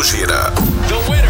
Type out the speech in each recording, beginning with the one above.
The winner.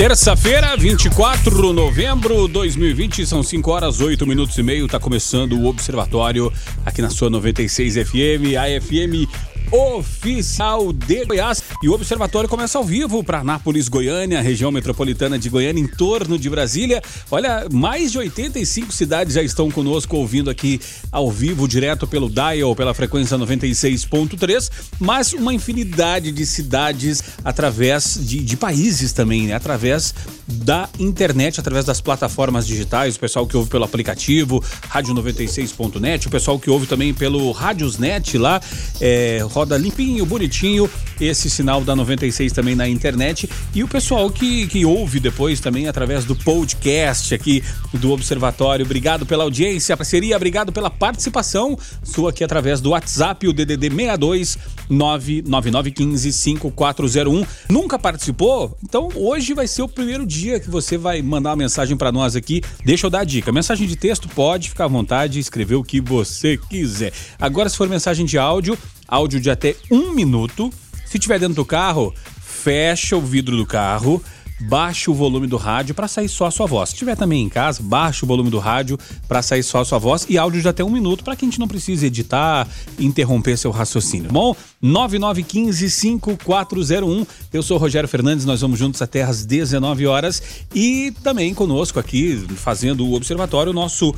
Terça-feira, 24 de novembro de 2020, são 5 horas 8 minutos e meio. Tá começando o Observatório aqui na sua 96 FM, a FM oficial de Goiás. E o Observatório começa ao vivo para Anápolis, Goiânia, região metropolitana de Goiânia, em torno de Brasília. Olha, mais de 85 cidades já estão conosco ouvindo aqui ao vivo, direto pelo dial, pela frequência 96.3, mas uma infinidade de cidades através de, de países também, né? Através da internet, através das plataformas digitais, o pessoal que ouve pelo aplicativo, rádio96.net, o pessoal que ouve também pelo Radiosnet lá, é, roda limpinho, bonitinho, esse sinal da 96 também na internet. E o pessoal que, que ouve depois também através do podcast aqui do Observatório. Obrigado pela audiência, parceria, obrigado pela participação sua aqui através do WhatsApp, o DDD 62 99915 5401. Nunca participou? Então hoje vai ser o primeiro dia que você vai mandar uma mensagem para nós aqui. Deixa eu dar a dica. Mensagem de texto pode ficar à vontade, escrever o que você quiser. Agora, se for mensagem de áudio, áudio de até um minuto. Se tiver dentro do carro, fecha o vidro do carro, baixa o volume do rádio para sair só a sua voz. Se tiver também em casa, baixa o volume do rádio para sair só a sua voz e áudio de até um minuto para que a gente não precise editar, interromper seu raciocínio. Bom, 99155401. Eu sou o Rogério Fernandes, nós vamos juntos até às 19 horas e também conosco aqui fazendo o observatório o nosso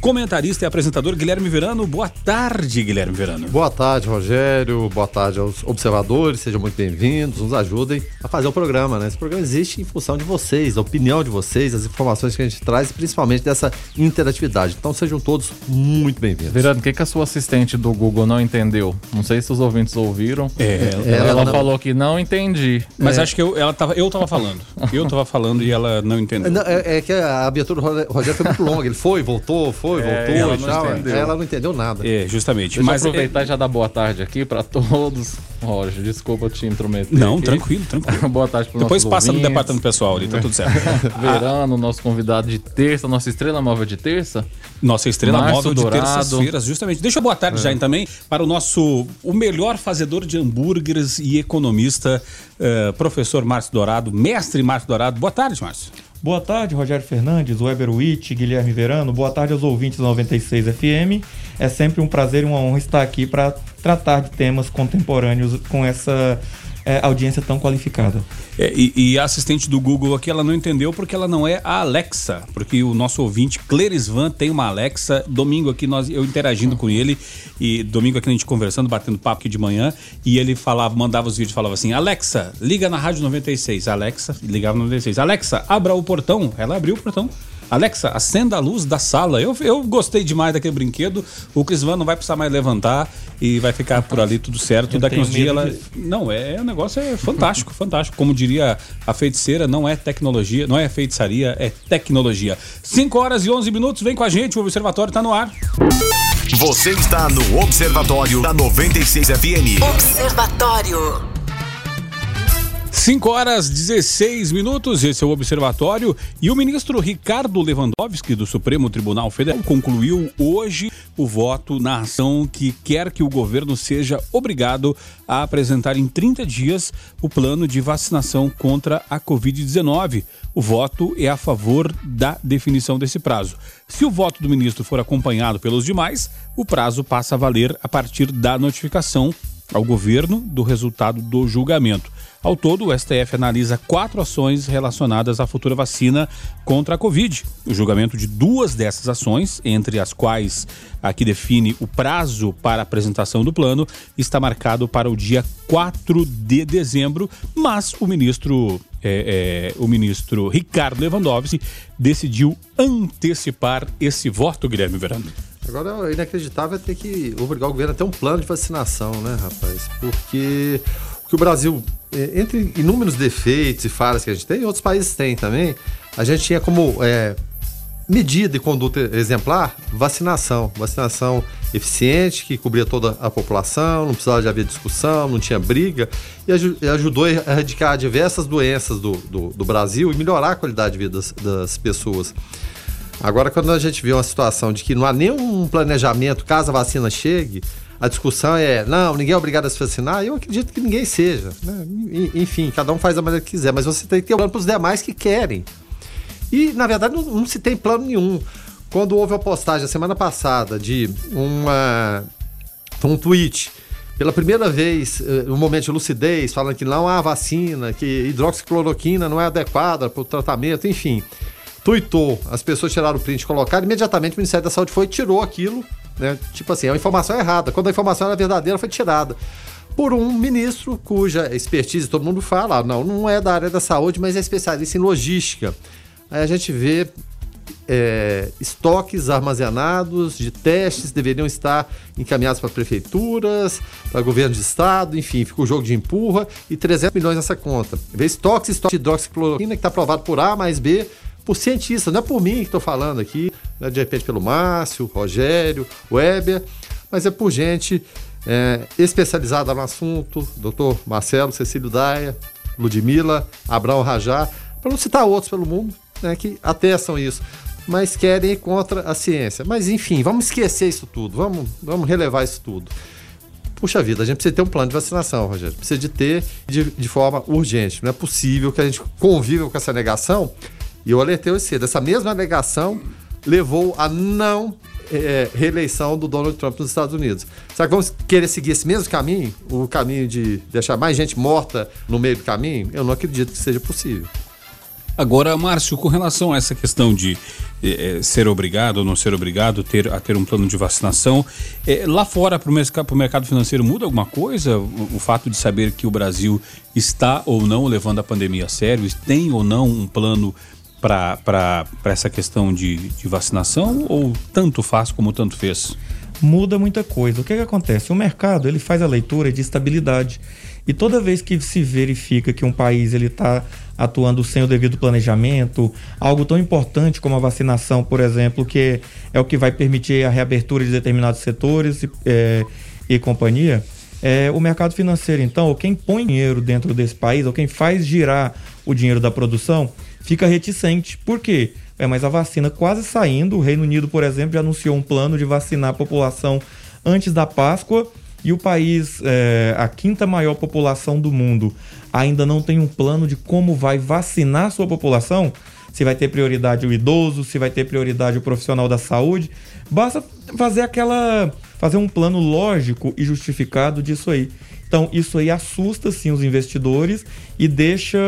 comentarista e apresentador Guilherme Verano. Boa tarde, Guilherme Verano. Boa tarde, Rogério. Boa tarde aos observadores. Sejam muito bem-vindos. Nos ajudem a fazer o programa, né? Esse programa existe em função de vocês, da opinião de vocês, das informações que a gente traz, principalmente dessa interatividade. Então sejam todos muito bem-vindos. Verano, o que, que a sua assistente do Google não entendeu? Não sei se os ouvintes ouviram. É, ela, ela não- falou que não entendi. Mas acho que eu, ela tava, eu tava falando. Eu tava falando e ela não entendeu. Não, é, é que a abertura do Rogério- Rogério foi muito longa. Ele foi, voltou, foi, É, voltou ela e não tal. entendeu. Ela não entendeu nada. É, justamente. Deixa Mas eu aproveitar e já dar boa tarde aqui pra todos. Roger, desculpa te intrometer. Não, aqui. tranquilo, tranquilo. boa tarde pro Depois passa no ouvintes. departamento pessoal ali, tá tudo certo. Verano, nosso convidado de terça, nossa estrela móvel de terça. Nossa estrela Márcio móvel de Dourado. terças-feiras, justamente. Deixa eu boa tarde já também para o nosso, o melhor fazedor de hambúrgueres e economista, eh, professor Márcio Dourado, mestre Márcio Dourado. Boa tarde, Márcio. Boa tarde, Rogério Fernandes, Weber Witt, Guilherme Verano. Boa tarde aos ouvintes da 96 FM. É sempre um prazer e uma honra estar aqui para tratar de temas contemporâneos com essa é, audiência tão qualificada. É, e, e a assistente do Google aqui, ela não entendeu porque ela não é a Alexa. Porque o nosso ouvinte, Clerisvan, tem uma Alexa. Domingo aqui, nós, eu interagindo com ele. E domingo aqui a gente conversando, batendo papo aqui de manhã. E ele falava, mandava os vídeos, falava assim: Alexa, liga na Rádio 96. Alexa, ligava no 96. Alexa, abra o portão. Ela abriu o portão. Alexa, acenda a luz da sala. Eu, eu gostei demais daquele brinquedo. O Crisvan não vai precisar mais levantar e vai ficar por ali tudo certo. Eu Daqui uns dias ela. disso. Não, é, o negócio é fantástico, fantástico. Como diria a feiticeira, não é tecnologia, não é feitiçaria, é tecnologia. 5 horas e 11 minutos, vem com a gente, o Observatório tá no ar. Você está no Observatório da 96 FM. Observatório. 5 horas 16 minutos, esse é o Observatório. E o ministro Ricardo Lewandowski, do Supremo Tribunal Federal, concluiu hoje o voto na ação que quer que o governo seja obrigado a apresentar em 30 dias o plano de vacinação contra a Covid-19. O voto é a favor da definição desse prazo. Se o voto do ministro for acompanhado pelos demais, o prazo passa a valer a partir da notificação ao governo do resultado do julgamento. Ao todo, o STF analisa quatro ações relacionadas à futura vacina contra a Covid. O julgamento de duas dessas ações, entre as quais a que define o prazo para apresentação do plano, está marcado para o dia 4 de dezembro, mas o ministro, é, é, o ministro Ricardo Lewandowski decidiu antecipar esse voto, Guilherme Verano. Agora, o inacreditável é ter que obrigar o governo a ter um plano de vacinação, né, rapaz? Porque que o Brasil, é, entre inúmeros defeitos e falhas que a gente tem, outros países têm também, a gente tinha como é, medida e conduta exemplar vacinação. Vacinação eficiente, que cobria toda a população, não precisava de haver discussão, não tinha briga, e ajudou a erradicar diversas doenças do, do, do Brasil e melhorar a qualidade de vida das, das pessoas. Agora, quando a gente vê uma situação de que não há nenhum planejamento caso a vacina chegue, a discussão é, não, ninguém é obrigado a se vacinar, eu acredito que ninguém seja. Né? Enfim, cada um faz da maneira que quiser, mas você tem que ter um plano para os demais que querem. E, na verdade, não, não, se tem plano nenhum. Quando houve a postagem a semana passada de uma, um tweet, pela primeira vez, eh, um momento de lucidez, falando que não há vacina, que hidroxicloroquina não é adequada para o tratamento, enfim. Tuitou, as pessoas tiraram o print, colocaram, imediatamente o Ministério da Saúde foi e tirou aquilo né? Tipo assim, é uma informação errada. Quando a informação era verdadeira, foi tirada por um ministro cuja expertise todo mundo fala, ah, não, não é da área da saúde, mas é especialista em logística. Aí a gente vê é, estoques armazenados de testes deveriam estar encaminhados para prefeituras, para governo de estado, enfim, fica o jogo de empurra e 300 milhões nessa conta. Vê estoques, estoque de hidroxicloroquina que está aprovado por A mais B, por cientistas, não é por mim que estou falando aqui, né, de repente pelo Márcio, Rogério, Weber, mas é por gente é, especializada no assunto, doutor Marcelo, Cecílio Daia, Ludmila, Abraão Rajá, para não citar outros pelo mundo, né, que atestam isso, mas querem ir contra a ciência. Mas enfim, vamos esquecer isso tudo, vamos, vamos relevar isso tudo. Puxa vida, a gente precisa ter um plano de vacinação, Rogério. Precisa de ter de, de forma urgente. Não é possível que a gente conviva com essa negação e eu alertei hoje cedo, essa mesma alegação levou a não é, reeleição do Donald Trump nos Estados Unidos. Será que vamos querer seguir esse mesmo caminho? O caminho de deixar mais gente morta no meio do caminho? Eu não acredito que seja possível. Agora, Márcio, com relação a essa questão de é, ser obrigado ou não ser obrigado ter, a ter um plano de vacinação, é, lá fora para o mercado financeiro muda alguma coisa? O, o, fato de saber que o Brasil está ou não levando a pandemia a sério, tem ou não um plano para essa questão de, de vacinação ou tanto faz como tanto fez? Muda muita coisa. O que, que acontece? O mercado ele faz a leitura de estabilidade e toda vez que se verifica que um país ele está atuando sem o devido planejamento, algo tão importante como a vacinação, por exemplo, que é o que vai permitir a reabertura de determinados setores é, e companhia, é, o mercado financeiro, então, ou quem põe dinheiro dentro desse país, ou quem faz girar o dinheiro da produção, fica reticente. Por quê? É, mas a vacina quase saindo, o Reino Unido, por exemplo, já anunciou um plano de vacinar a população antes da Páscoa e o país, é, a quinta maior população do mundo, ainda não tem um plano de como vai vacinar sua população. Se vai ter prioridade o idoso, se vai ter prioridade o profissional da saúde. Basta fazer aquela. fazer um plano lógico e justificado disso aí. Então, isso aí assusta sim os investidores e deixa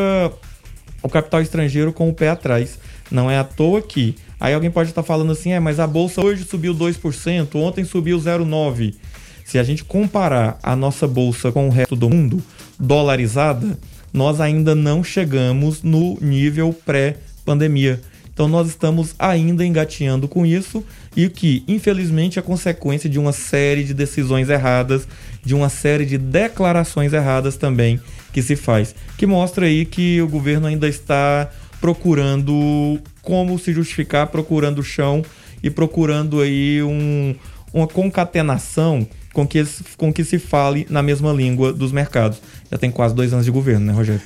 o capital estrangeiro com o pé atrás. Não é à toa que. Aí alguém pode estar falando assim, é, mas a bolsa hoje subiu 2%, ontem subiu 0,9%. Se a gente comparar a nossa bolsa com o resto do mundo, dolarizada, nós ainda não chegamos no nível pré-pandemia. Então nós estamos ainda engateando com isso e que, infelizmente, é consequência de uma série de decisões erradas, de uma série de declarações erradas também que se faz, que mostra aí que o governo ainda está procurando como se justificar, procurando chão e procurando aí um, uma concatenação com que, com que se fale na mesma língua dos mercados. Já tem quase dois anos de governo, né, Rogério?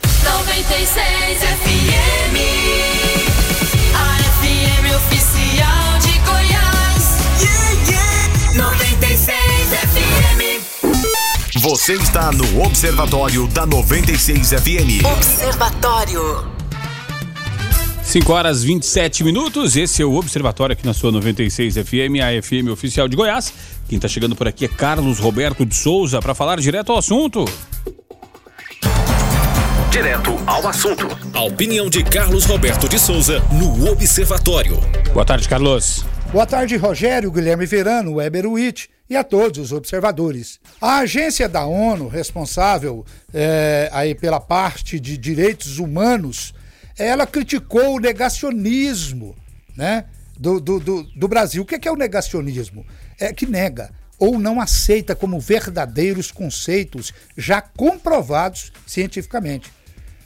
Você está no Observatório da 96 FM. Observatório. 5 horas 27 minutos, esse é o Observatório aqui na sua 96 FM, a FM oficial de Goiás. Quem está chegando por aqui é Carlos Roberto de Souza para falar direto ao assunto. Direto ao assunto. A opinião de Carlos Roberto de Souza no Observatório. Boa tarde, Carlos. Boa tarde, Rogério, Guilherme Verano, Weber Witt e a todos os observadores. A agência da ONU responsável é, aí pela parte de direitos humanos ela criticou o negacionismo né, do, do, do, do Brasil. O que é, que é o negacionismo? É que nega. ou não aceita como verdadeiros conceitos já comprovados cientificamente.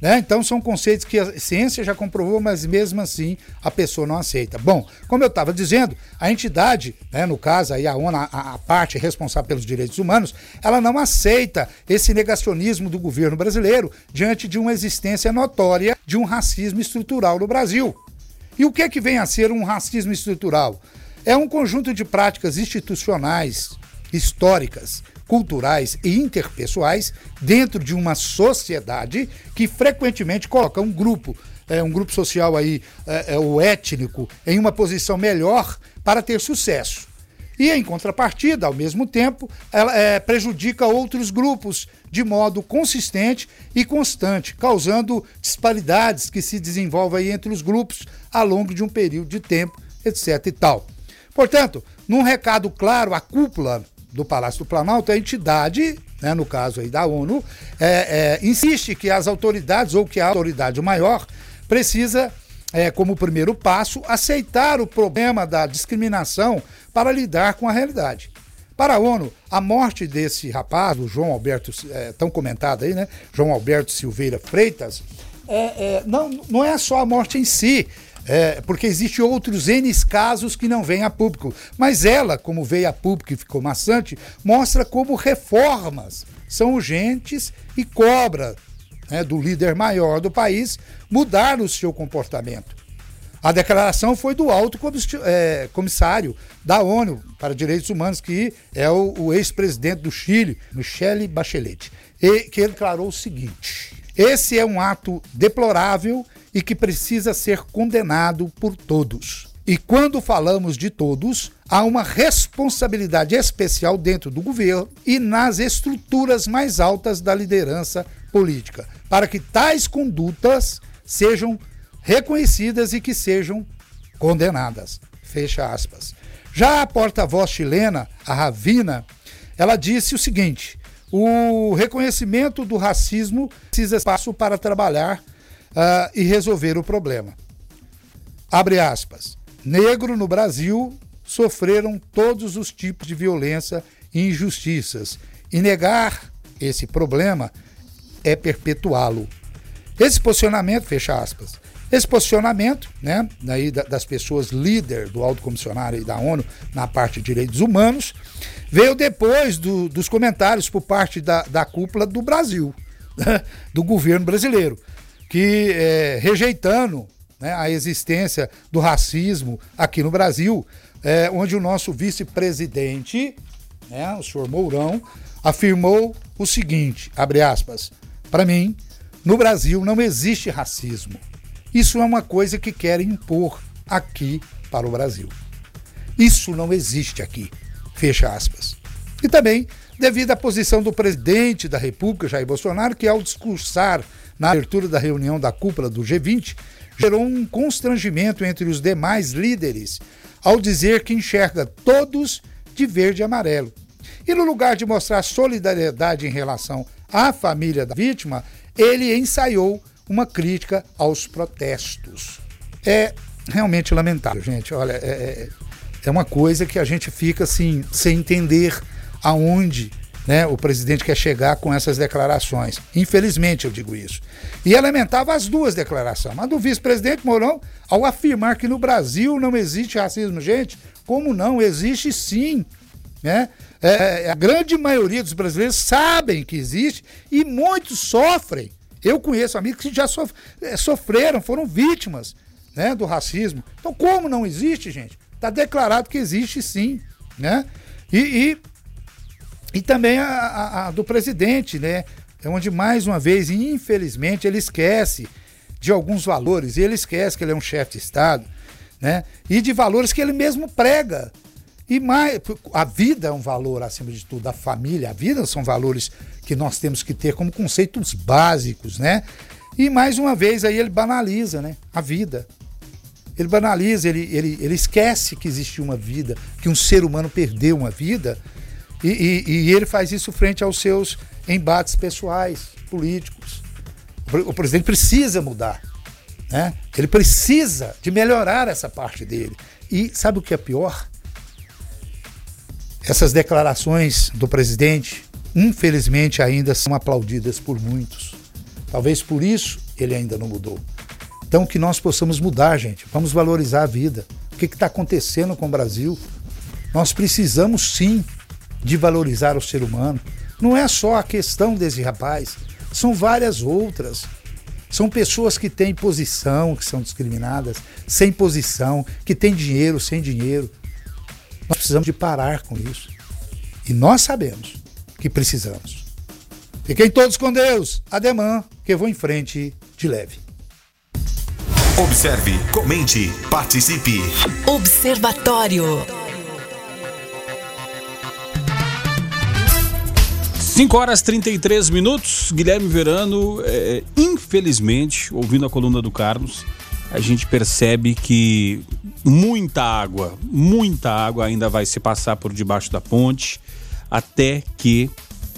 Né? Então são conceitos que a ciência já comprovou, mas mesmo assim a pessoa não aceita. Bom, como eu estava dizendo, a entidade, né, no caso aí a ONU, a, a, parte responsável pelos direitos humanos, ela não aceita esse negacionismo do governo brasileiro diante de uma existência notória de um racismo estrutural no Brasil. E o que é que vem a ser um racismo estrutural? É um conjunto de práticas institucionais, históricas, culturais e interpessoais dentro de uma sociedade que frequentemente coloca um grupo, é, um grupo social aí, é, é, o étnico, em uma posição melhor para ter sucesso. E em contrapartida, ao mesmo tempo, ela é, prejudica outros grupos de modo consistente e constante, causando disparidades que se desenvolvem entre os grupos ao longo de um período de tempo, etc. e tal. Portanto, num recado claro à cúpula do Palácio do Planalto, a entidade, né, no caso aí da ONU, é, é, insiste que as autoridades ou que a autoridade maior precisa, é, como primeiro passo, aceitar o problema da discriminação para lidar com a realidade. Para a ONU, a morte desse rapaz, o João Alberto, é, tão comentado aí, né? João Alberto Silveira Freitas, é, é, não, não é só a morte em si, é, porque existem outros N casos que não vêm a público. Mas ela, como veio a público e ficou maçante, mostra como reformas são urgentes e cobra né, do líder maior do país mudar o seu comportamento. A declaração foi do alto é, comissário da ONU para Direitos Humanos, que é o, ex-presidente do Chile, Michele Bachelet, e que declarou o seguinte: esse é um ato deplorável e que precisa ser condenado por todos. E quando falamos de todos, há uma responsabilidade especial dentro do governo e nas estruturas mais altas da liderança política, para que tais condutas sejam reconhecidas e que sejam condenadas. Fecha aspas. Já a porta-voz chilena, a Ravina, ela disse o seguinte: o reconhecimento do racismo precisa espaço para trabalhar uh, e resolver o problema. Abre aspas. Negro no Brasil sofreram todos os tipos de violência e injustiças. E negar esse problema é perpetuá-lo. Esse posicionamento, fecha aspas, esse posicionamento, né, daí das pessoas líder do alto comissionário da ONU na parte de direitos humanos, veio depois do, dos comentários por parte da, da cúpula do Brasil, do governo brasileiro que é, rejeitando né, a existência do racismo aqui no Brasil, é, onde o nosso vice-presidente, né, o senhor Mourão, afirmou o seguinte, abre aspas, para mim, no Brasil não existe racismo. Isso é uma coisa que querem impor aqui para o Brasil. Isso não existe aqui. Fecha aspas. E também devido à posição do presidente da República, Jair Bolsonaro, que ao discursar na abertura da reunião da cúpula do G20, gerou um constrangimento entre os demais líderes ao dizer que enxerga todos de verde e amarelo. E no lugar de mostrar solidariedade em relação à família da vítima, ele ensaiou uma crítica aos protestos. É realmente lamentável, gente. Olha, é, é, é uma coisa que a gente fica assim, sem entender aonde né, o presidente quer chegar com essas declarações. Infelizmente, eu digo isso. E lamentava as duas declarações. Mas do vice-presidente Mourão, ao afirmar que no Brasil não existe racismo, gente, como não? Existe sim. Né? É, é a grande maioria dos brasileiros sabem que existe e muitos sofrem. Eu conheço amigos que já sof é, sofreram, foram vítimas né, do racismo. Então, como não existe, gente? Está declarado que existe sim. Né? E, e e também a, a, a do presidente, né? É onde, mais uma vez, infelizmente, ele esquece de alguns valores. E ele esquece que ele é um chefe de Estado, né? E de valores que ele mesmo prega. E mais, a vida é um valor acima de tudo, a família, a vida são valores que nós temos que ter como conceitos básicos, né? E mais uma vez aí ele banaliza, né? A vida. Ele banaliza, ele, ele, ele esquece que existe uma vida, que um ser humano perdeu uma vida e, e, e ele faz isso frente aos seus embates pessoais, políticos. O presidente precisa mudar. Né? Ele precisa de melhorar essa parte dele. E sabe o que é pior? Essas declarações do presidente, infelizmente, ainda são aplaudidas por muitos. Talvez por isso ele ainda não mudou. Então, que nós possamos mudar, gente. Vamos valorizar a vida. O que está acontecendo com o Brasil? Nós precisamos sim de valorizar o ser humano. Não é só a questão desse rapaz, são várias outras. São pessoas que têm posição, que são discriminadas, sem posição, que têm dinheiro, sem dinheiro. Nós precisamos de parar com isso. E nós sabemos que precisamos. Fiquem todos com Deus. Ademã, que eu vou em frente de leve. Observe, comente, participe. Observatório. 5 horas 33 minutos. Guilherme Verano, é, infelizmente, ouvindo a coluna do Carlos, a gente percebe que muita água, muita água ainda vai se passar por debaixo da ponte até que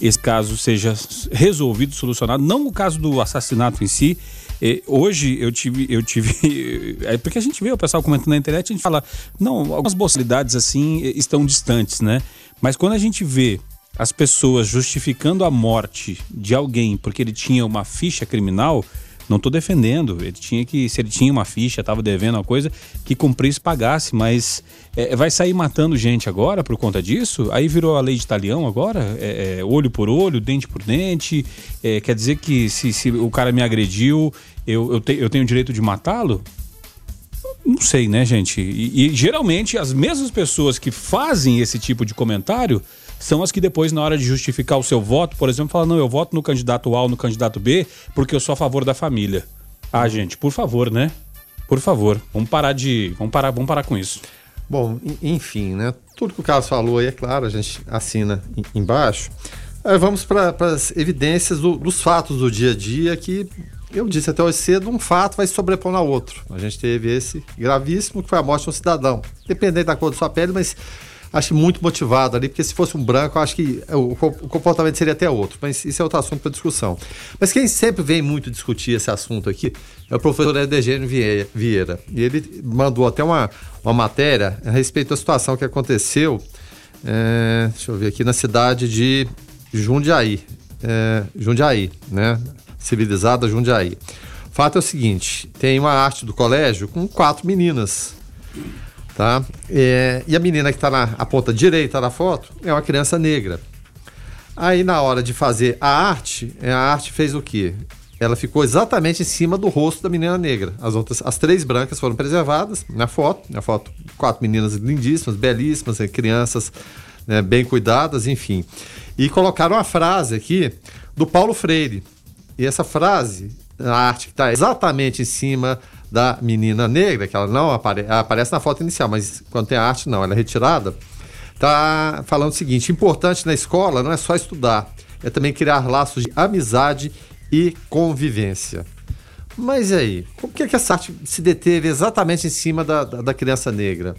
esse caso seja resolvido, solucionado. Não o caso do assassinato em si. É, hoje eu tive, eu tive, é porque a gente vê o pessoal comentando na internet, a gente fala, não, algumas possibilidades assim estão distantes, né? Mas quando a gente vê as pessoas justificando a morte de alguém porque ele tinha uma ficha criminal, não estou defendendo. Ele tinha que, se ele tinha uma ficha, estava devendo uma coisa, que cumprisse, pagasse. Mas é, vai sair matando gente agora por conta disso? Aí virou a lei de talião agora? É, é, olho por olho, dente por dente? É, quer dizer que se, se, o cara me agrediu, eu, eu, te, eu tenho o direito de matá-lo? Não sei, né, gente? E, e geralmente as mesmas pessoas que fazem esse tipo de comentário são as que depois, na hora de justificar o seu voto, por exemplo, falam: não, eu voto no candidato A ou no candidato B porque eu sou a favor da família. Ah, gente, por favor, né? Por favor, vamos parar de. Vamos parar, vamos parar com isso. Bom, enfim, né? Tudo que o Carlos falou aí, é claro, a gente assina embaixo. Aí vamos para as evidências do, dos fatos do dia a dia que eu disse até hoje cedo, um fato vai sobrepor ao outro. A gente teve esse gravíssimo que foi a morte de um cidadão. Dependendo da cor da sua pele, mas acho muito motivado ali, porque se fosse um branco, acho que o, comportamento seria até outro. Mas isso é outro assunto para discussão. Mas quem sempre vem muito discutir esse assunto aqui é o professor Edegênio Vieira. E ele mandou até uma, uma matéria a respeito da situação que aconteceu, é, deixa eu ver aqui, na cidade de Jundiaí. É, Jundiaí, né? Civilizada Jundiaí. O fato é o seguinte: tem uma arte do colégio com quatro meninas. Tá? É, e a menina que está na ponta direita da foto é uma criança negra. Aí na hora de fazer a arte, é, a arte fez o quê? Ela ficou exatamente em cima do rosto da menina negra. As outras, as três brancas foram preservadas na foto. Na foto, quatro meninas lindíssimas, belíssimas, crianças né, bem cuidadas, enfim. E colocaram a frase aqui do Paulo Freire. E essa frase, a arte que está exatamente em cima da menina negra, que ela não apare aparece na foto inicial, mas quando tem a arte, não, ela é retirada, tá falando o seguinte: importante na escola não é só estudar, é também criar laços de amizade e convivência. Mas e aí? Por que, que essa arte se deteve exatamente em cima da, da, da criança negra?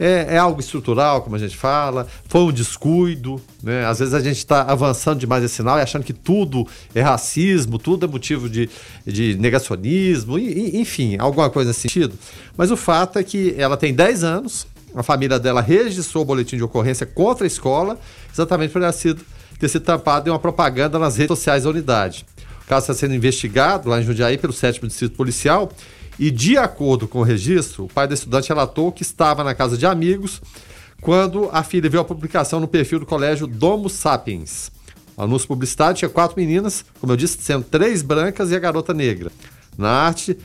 É, é, algo estrutural, como a gente fala, foi um descuido, né? Às vezes a gente está avançando demais esse sinal e achando que tudo é racismo, tudo é motivo de, de negacionismo, e, enfim, alguma coisa nesse sentido. Mas o fato é que ela tem 10 anos, a família dela registrou o boletim de ocorrência contra a escola, exatamente por ela sido, ter sido tampado em uma propaganda nas redes sociais da unidade. O caso está sendo investigado lá em Jundiaí pelo 7 Distrito Policial e, de acordo com o registro, o pai da estudante relatou que estava na casa de amigos quando a filha viu a publicação no perfil do colégio Domo Sapiens. O anúncio publicitário tinha quatro meninas, como eu disse, sendo três brancas e a garota negra. Na arte,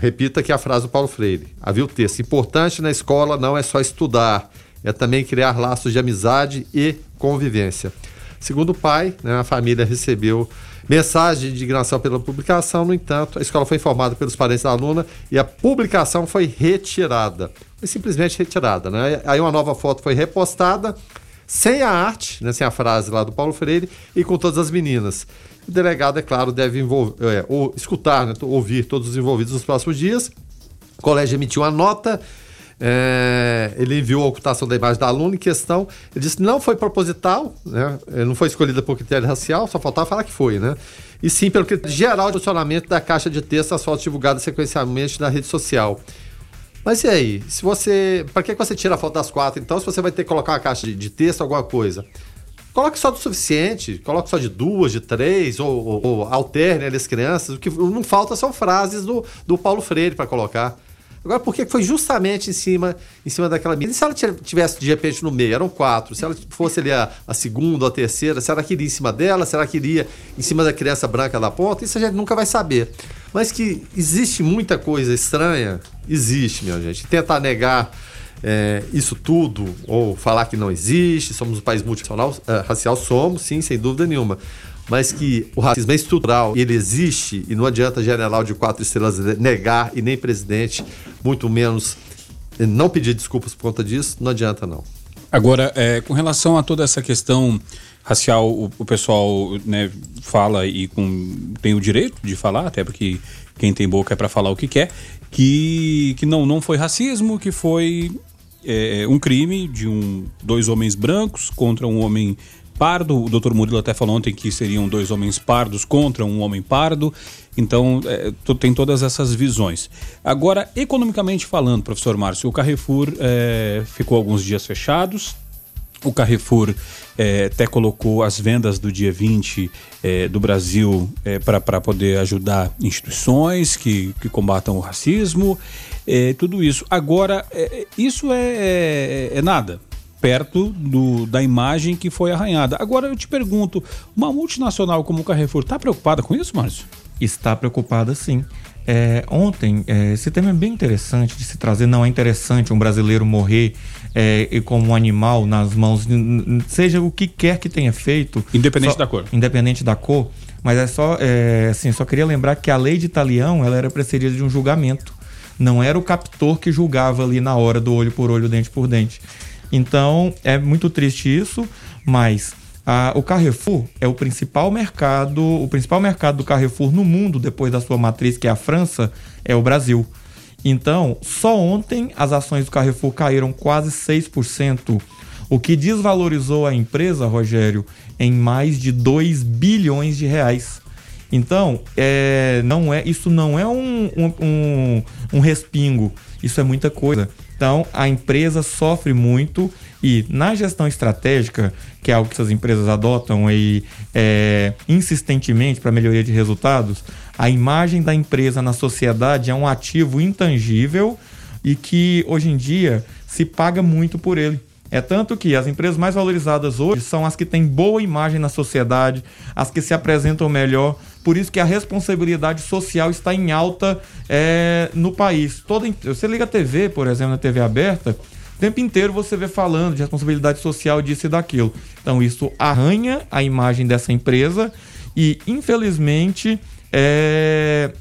repita aqui a frase do Paulo Freire. Havia o texto: importante na escola não é só estudar, é também criar laços de amizade e convivência. Segundo o pai, né, a família recebeu Mensagem de indignação pela publicação, no entanto, a escola foi informada pelos parentes da aluna e a publicação foi retirada. Foi simplesmente retirada. Né? Aí uma nova foto foi repostada, sem a arte, né, sem a frase lá do Paulo Freire, e com todas as meninas. O delegado, é claro, deve envolver, é, ou escutar, né, ouvir todos os envolvidos nos próximos dias. O colégio emitiu uma nota é, ele enviou a ocultação da imagem da aluna em questão. Ele disse que não foi proposital, né? não foi escolhida por critério racial, só faltava falar que foi, né? E sim pelo critério geral de funcionamento da caixa de texto das fotos divulgadas sequencialmente na rede social. Mas e aí? Se você. Para que você tira a foto das quatro? Então, se você vai ter que colocar uma caixa de, de texto, alguma coisa. Coloque só do suficiente, coloque só de duas, de três, ou, ou, ou alterne as crianças. O que não falta são frases do, do Paulo Freire para colocar. Agora, por que foi justamente em cima, em cima daquela? E se ela tivesse de repente no meio, eram quatro. Se ela fosse ali a, a segunda ou a terceira, se ela queria em cima dela, se ela queria em cima da criança branca da ponta, isso a gente nunca vai saber. Mas que existe muita coisa estranha, existe, minha gente. Tentar negar é, isso tudo, ou falar que não existe, somos um país multinacional, é, racial, somos, sim, sem dúvida nenhuma. Mas que o racismo é estrutural, ele existe, e não adianta general de quatro estrelas negar, e nem presidente, muito menos não pedir desculpas por conta disso, não adianta não. Agora, é, com relação a toda essa questão racial, o, o pessoal né, fala e com, tem o direito de falar, até porque quem tem boca é para falar o que quer, que, que não, não foi racismo, que foi é, um crime de um, dois homens brancos contra um homem pardo. O doutor Murilo até falou ontem que seriam dois homens pardos contra um homem pardo. Então, é, tem todas essas visões. Agora, economicamente falando, professor Márcio, o Carrefour é, ficou alguns dias fechados, o Carrefour é, até colocou as vendas do dia 20 é, do Brasil é, para poder ajudar instituições que, que combatam o racismo, é, tudo isso. Agora, é, isso é, é, é, nada perto do, da imagem que foi arranhada. Agora eu te pergunto, uma multinacional como o Carrefour está preocupada com isso, Márcio? Está preocupada sim. É, ontem, é, esse tema é bem interessante de se trazer. Não é interessante um brasileiro morrer é, como um animal nas mãos, seja o que quer que tenha feito. Independente só, da cor. Independente da cor. Mas é só, é, assim, só queria lembrar que a lei de Italião ela era precedida de um julgamento. Não era o captor que julgava ali na hora do olho por olho, dente por dente. Então, é muito triste isso, mas ah, o Carrefour é o principal mercado, o principal mercado do Carrefour no mundo, depois da sua matriz, que é a França, é o Brasil. Então, só ontem as ações do Carrefour caíram quase 6%, o que desvalorizou a empresa, Rogério, em mais de 2 bilhões de reais. Então, é, não é, isso não é um, um, um, respingo, isso é muita coisa. Então, a empresa sofre muito e na gestão estratégica, que é algo que essas empresas adotam aí, é, insistentemente para melhoria de resultados, a imagem da empresa na sociedade é um ativo intangível e que hoje em dia se paga muito por ele. É tanto que as empresas mais valorizadas hoje são as que têm boa imagem na sociedade, as que se apresentam melhor. Por isso que a responsabilidade social está em alta é, no país. Toda, você liga a TV, por exemplo, na TV aberta, o tempo inteiro você vê falando de responsabilidade social disso e daquilo. Então isso arranha a imagem dessa empresa e, infelizmente, é,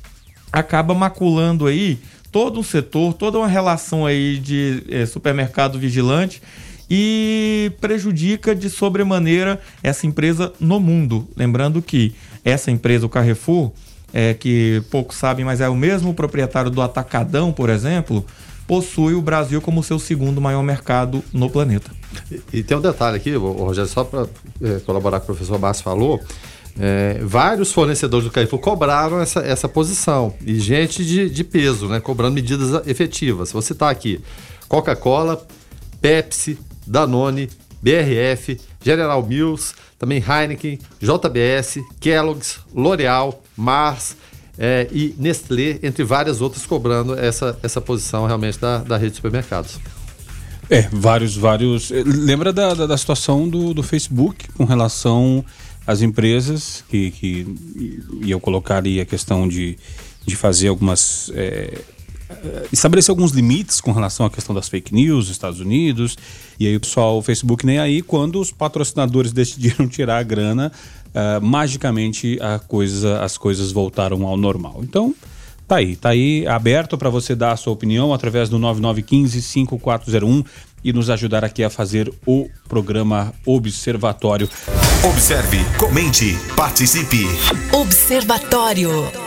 acaba maculando aí todo um setor, toda uma relação aí de é, supermercado vigilante e prejudica de sobremaneira essa empresa no mundo. Lembrando que essa empresa, o Carrefour, é, que poucos sabem, mas é o mesmo proprietário do Atacadão, por exemplo, possui o Brasil como seu segundo maior mercado no planeta. E, e tem um detalhe aqui, Rogério, só para é, colaborar com o professor Márcio falou, é, vários fornecedores do Carrefour cobraram essa, essa posição e gente de, de peso, né, cobrando medidas efetivas. Vou citar aqui: Coca-Cola, Pepsi, Danone, BRF, General Mills, também Heineken, JBS, Kellogg's, L'Oreal, Mars é, e Nestlé, entre várias outras, cobrando essa, essa posição realmente da, da rede de supermercados. É, vários, vários. Eh, lembra da, da, da situação do, do Facebook com relação às empresas, que, que e eu colocaria a questão de, de fazer algumas. É, estabelecer alguns limites com relação à questão das fake news nos Estados Unidos. E aí o pessoal, o Facebook nem aí, quando os patrocinadores decidiram tirar a grana, uh, magicamente a coisa, as coisas voltaram ao normal. Então, tá aí, tá aí aberto para você dar a sua opinião através do 9915 5401 e nos ajudar aqui a fazer o programa Observatório. Observe, comente, participe. Observatório.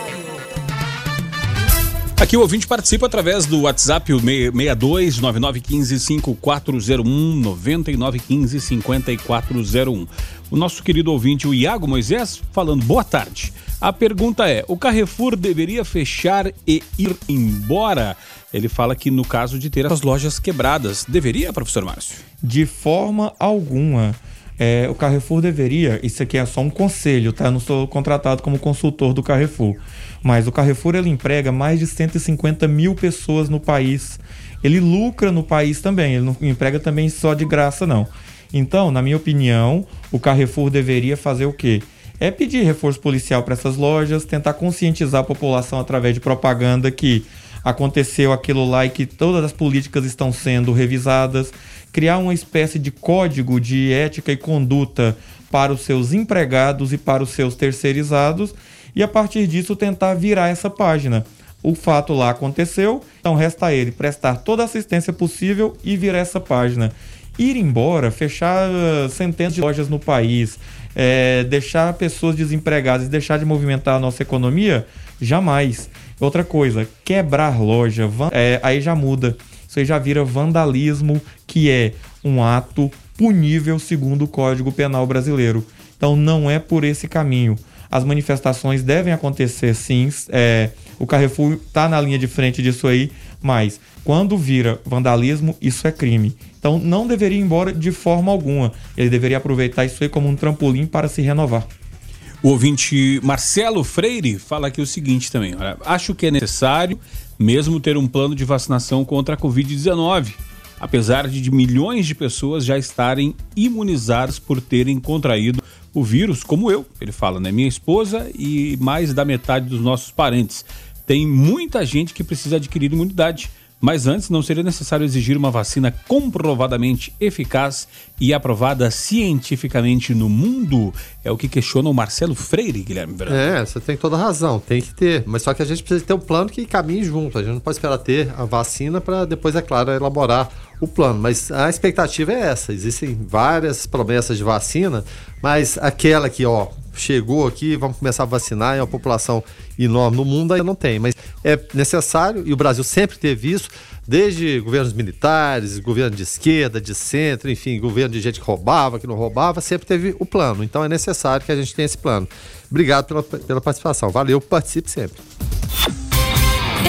Aqui o ouvinte participa através do WhatsApp, o 62 9915 5401 9915 5401. O nosso querido ouvinte, o Iago Moisés, falando boa tarde. A pergunta é: o Carrefour deveria fechar e ir embora? Ele fala que no caso de ter as lojas quebradas, deveria, professor Márcio? De forma alguma. É, o Carrefour deveria, isso aqui é só um conselho, tá? Eu não sou contratado como consultor do Carrefour. Mas o Carrefour ele emprega mais de 150 mil pessoas no país. Ele lucra no país também, ele não emprega também só de graça, não. Então, na minha opinião, o Carrefour deveria fazer o quê? É pedir reforço policial para essas lojas, tentar conscientizar a população através de propaganda que aconteceu aquilo lá e que todas as políticas estão sendo revisadas, criar uma espécie de código de ética e conduta para os seus empregados e para os seus terceirizados e a partir disso tentar virar essa página. O fato lá aconteceu, então resta a ele prestar toda a assistência possível e virar essa página. Ir embora, fechar uh, centenas de lojas no país, é, deixar pessoas desempregadas, deixar de movimentar a nossa economia, jamais. Outra coisa, quebrar loja, é, aí já muda. Aí já vira vandalismo, que é um ato punível segundo o Código Penal brasileiro. Então não é por esse caminho. As manifestações devem acontecer sim. É, o Carrefour está na linha de frente disso aí, mas quando vira vandalismo, isso é crime. Então não deveria ir embora de forma alguma. Ele deveria aproveitar isso aí como um trampolim para se renovar. O ouvinte Marcelo Freire fala aqui o seguinte também: olha, acho que é necessário mesmo ter um plano de vacinação contra a Covid-19, apesar de milhões de pessoas já estarem imunizadas por terem contraído o vírus, como eu, ele fala, né? Minha esposa e mais da metade dos nossos parentes. Tem muita gente que precisa adquirir imunidade. Mas antes, não seria necessário exigir uma vacina comprovadamente eficaz e aprovada cientificamente no mundo? É o que questiona o Marcelo Freire, Guilherme Branco. É, você tem toda razão, tem que ter. Mas só que a gente precisa ter um plano que caminhe junto. A gente não pode esperar ter a vacina para depois, é claro, elaborar o plano. Mas a expectativa é essa. Existem várias promessas de vacina, mas aquela que, ó, chegou aqui, vamos começar a vacinar, é uma população enorme no mundo, ainda não tem. Mas é necessário, e o Brasil sempre teve isso, desde governos militares, governo de esquerda, de centro, enfim, governo de gente que roubava, que não roubava, sempre teve o plano. Então é necessário que a gente tenha esse plano. Obrigado pela, pela participação. Valeu, participe sempre.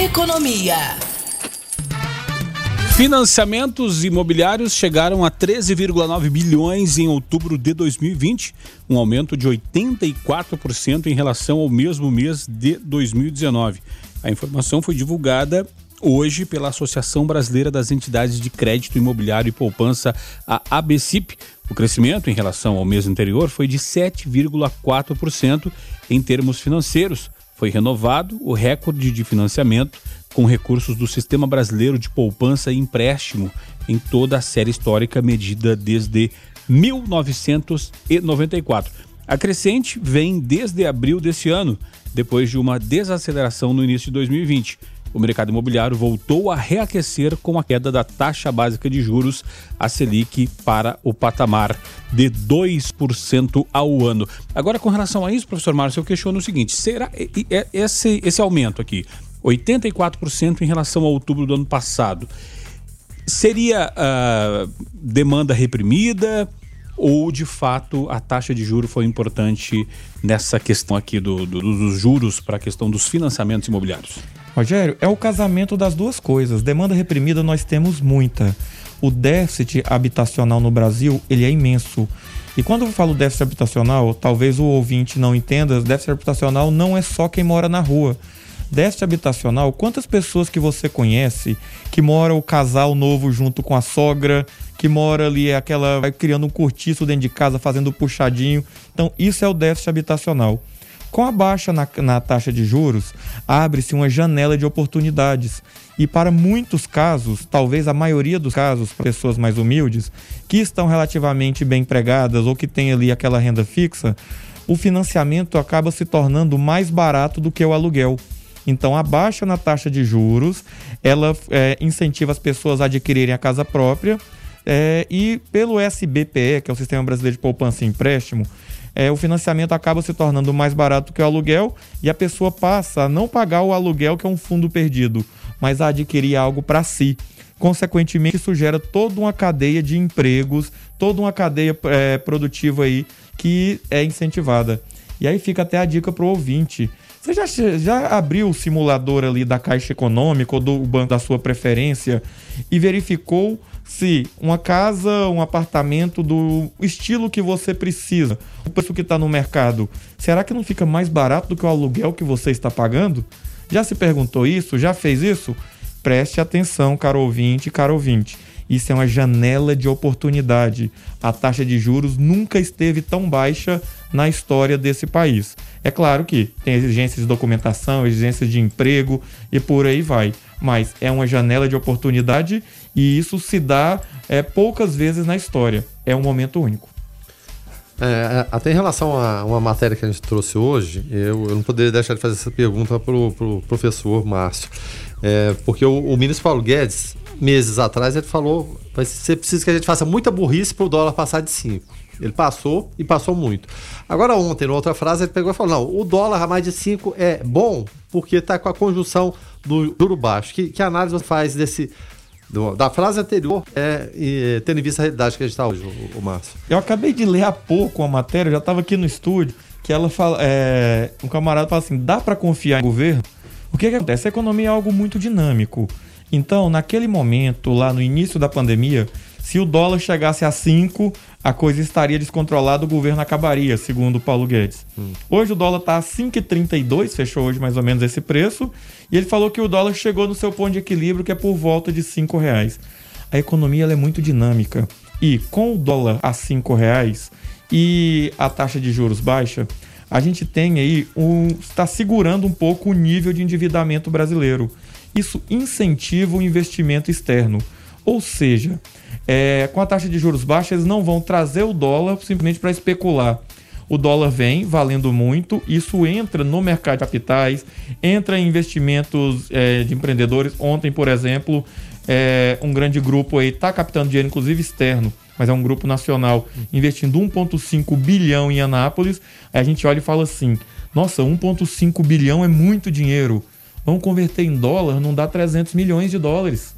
Economia. Financiamentos imobiliários chegaram a 13,9 bilhões em outubro de 2020, um aumento de 84% em relação ao mesmo mês de 2019. A informação foi divulgada hoje pela Associação Brasileira das Entidades de Crédito Imobiliário e Poupança, a ABCIP. O crescimento em relação ao mês anterior foi de 7,4% em termos financeiros. Foi renovado o recorde de financiamento com recursos do Sistema Brasileiro de Poupança e Empréstimo em toda a série histórica medida desde 1994. A crescente vem desde abril desse ano, depois de uma desaceleração no início de 2020. O mercado imobiliário voltou a reaquecer com a queda da taxa básica de juros, a Selic, para o patamar de 2% ao ano. Agora, com relação a isso, professor Márcio, eu questiono o seguinte: será esse, esse aumento aqui 84% em relação a outubro do ano passado. Seria uh, demanda reprimida ou de fato a taxa de juro foi importante nessa questão aqui do, do, dos juros para a questão dos financiamentos imobiliários? Rogério, é o casamento das duas coisas. Demanda reprimida nós temos muita. O déficit habitacional no Brasil ele é imenso. E quando eu falo déficit habitacional, talvez o ouvinte não entenda, déficit habitacional não é só quem mora na rua déficit habitacional, quantas pessoas que você conhece que mora o casal novo junto com a sogra, que mora ali aquela vai criando um cortiço dentro de casa, fazendo puxadinho. Então, isso é o déficit habitacional. Com a baixa na, na taxa de juros, abre-se uma janela de oportunidades. E para muitos casos, talvez a maioria dos casos, para pessoas mais humildes, que estão relativamente bem empregadas ou que têm ali aquela renda fixa, o financiamento acaba se tornando mais barato do que o aluguel. Então, a baixa na taxa de juros, ela é, incentiva as pessoas a adquirirem a casa própria. É, e pelo SBPE, que é o Sistema Brasileiro de Poupança e Empréstimo, é, o financiamento acaba se tornando mais barato que o aluguel e a pessoa passa a não pagar o aluguel, que é um fundo perdido, mas a adquirir algo para si. Consequentemente, isso gera toda uma cadeia de empregos, toda uma cadeia é, produtiva aí que é incentivada. E aí fica até a dica para o ouvinte. Você já, já abriu o simulador ali da Caixa Econômica ou do banco da sua preferência e verificou se uma casa, um apartamento do estilo que você precisa, o preço que está no mercado, será que não fica mais barato do que o aluguel que você está pagando? Já se perguntou isso? Já fez isso? Preste atenção, caro ouvinte, caro ouvinte. Isso é uma janela de oportunidade. A taxa de juros nunca esteve tão baixa na história desse país. É claro que tem exigências de documentação, exigências de emprego e por aí vai. Mas é uma janela de oportunidade e isso se dá é, poucas vezes na história. É um momento único. É, é até em relação a uma matéria que a gente trouxe hoje, eu, eu não poderia deixar de fazer essa pergunta para o pro professor Márcio. É, porque o, o ministro Paulo Guedes, meses atrás, ele falou: você precisa que a gente faça muita burrice para o dólar passar de 5. Ele passou e passou muito. Agora, ontem, na outra frase, ele pegou e falou: não, o dólar a mais de 5 é bom porque está com a conjunção do juro baixo. Que, que análise faz desse, do, da frase anterior, é, e, tendo em vista a realidade que a gente está hoje, o, o Márcio? Eu acabei de ler há pouco a matéria, já estava aqui no estúdio, que ela fala. É, um camarada fala assim: dá para confiar em governo? O que, que acontece? A economia é algo muito dinâmico. Então, naquele momento, lá no início da pandemia, se o dólar chegasse a 5, a coisa estaria descontrolada, o governo acabaria, segundo Paulo Guedes. Hum. Hoje o dólar está a 5,32, fechou hoje mais ou menos esse preço, e ele falou que o dólar chegou no seu ponto de equilíbrio, que é por volta de 5 reais. A economia é muito dinâmica, e com o dólar a 5 reais e a taxa de juros baixa, a gente tem aí um está segurando um pouco o nível de endividamento brasileiro. Isso incentiva o investimento externo. Ou seja, é, com a taxa de juros baixa, eles não vão trazer o dólar simplesmente para especular. O dólar vem valendo muito, isso entra no mercado de capitais, entra em investimentos é, de empreendedores. Ontem, por exemplo, é, um grande grupo aí está captando dinheiro, inclusive externo, mas é um grupo nacional, investindo 1,5 bilhão em Anápolis. Aí a gente olha e fala assim: nossa, 1,5 bilhão é muito dinheiro. Vamos converter em dólar, não dá 300 milhões de dólares.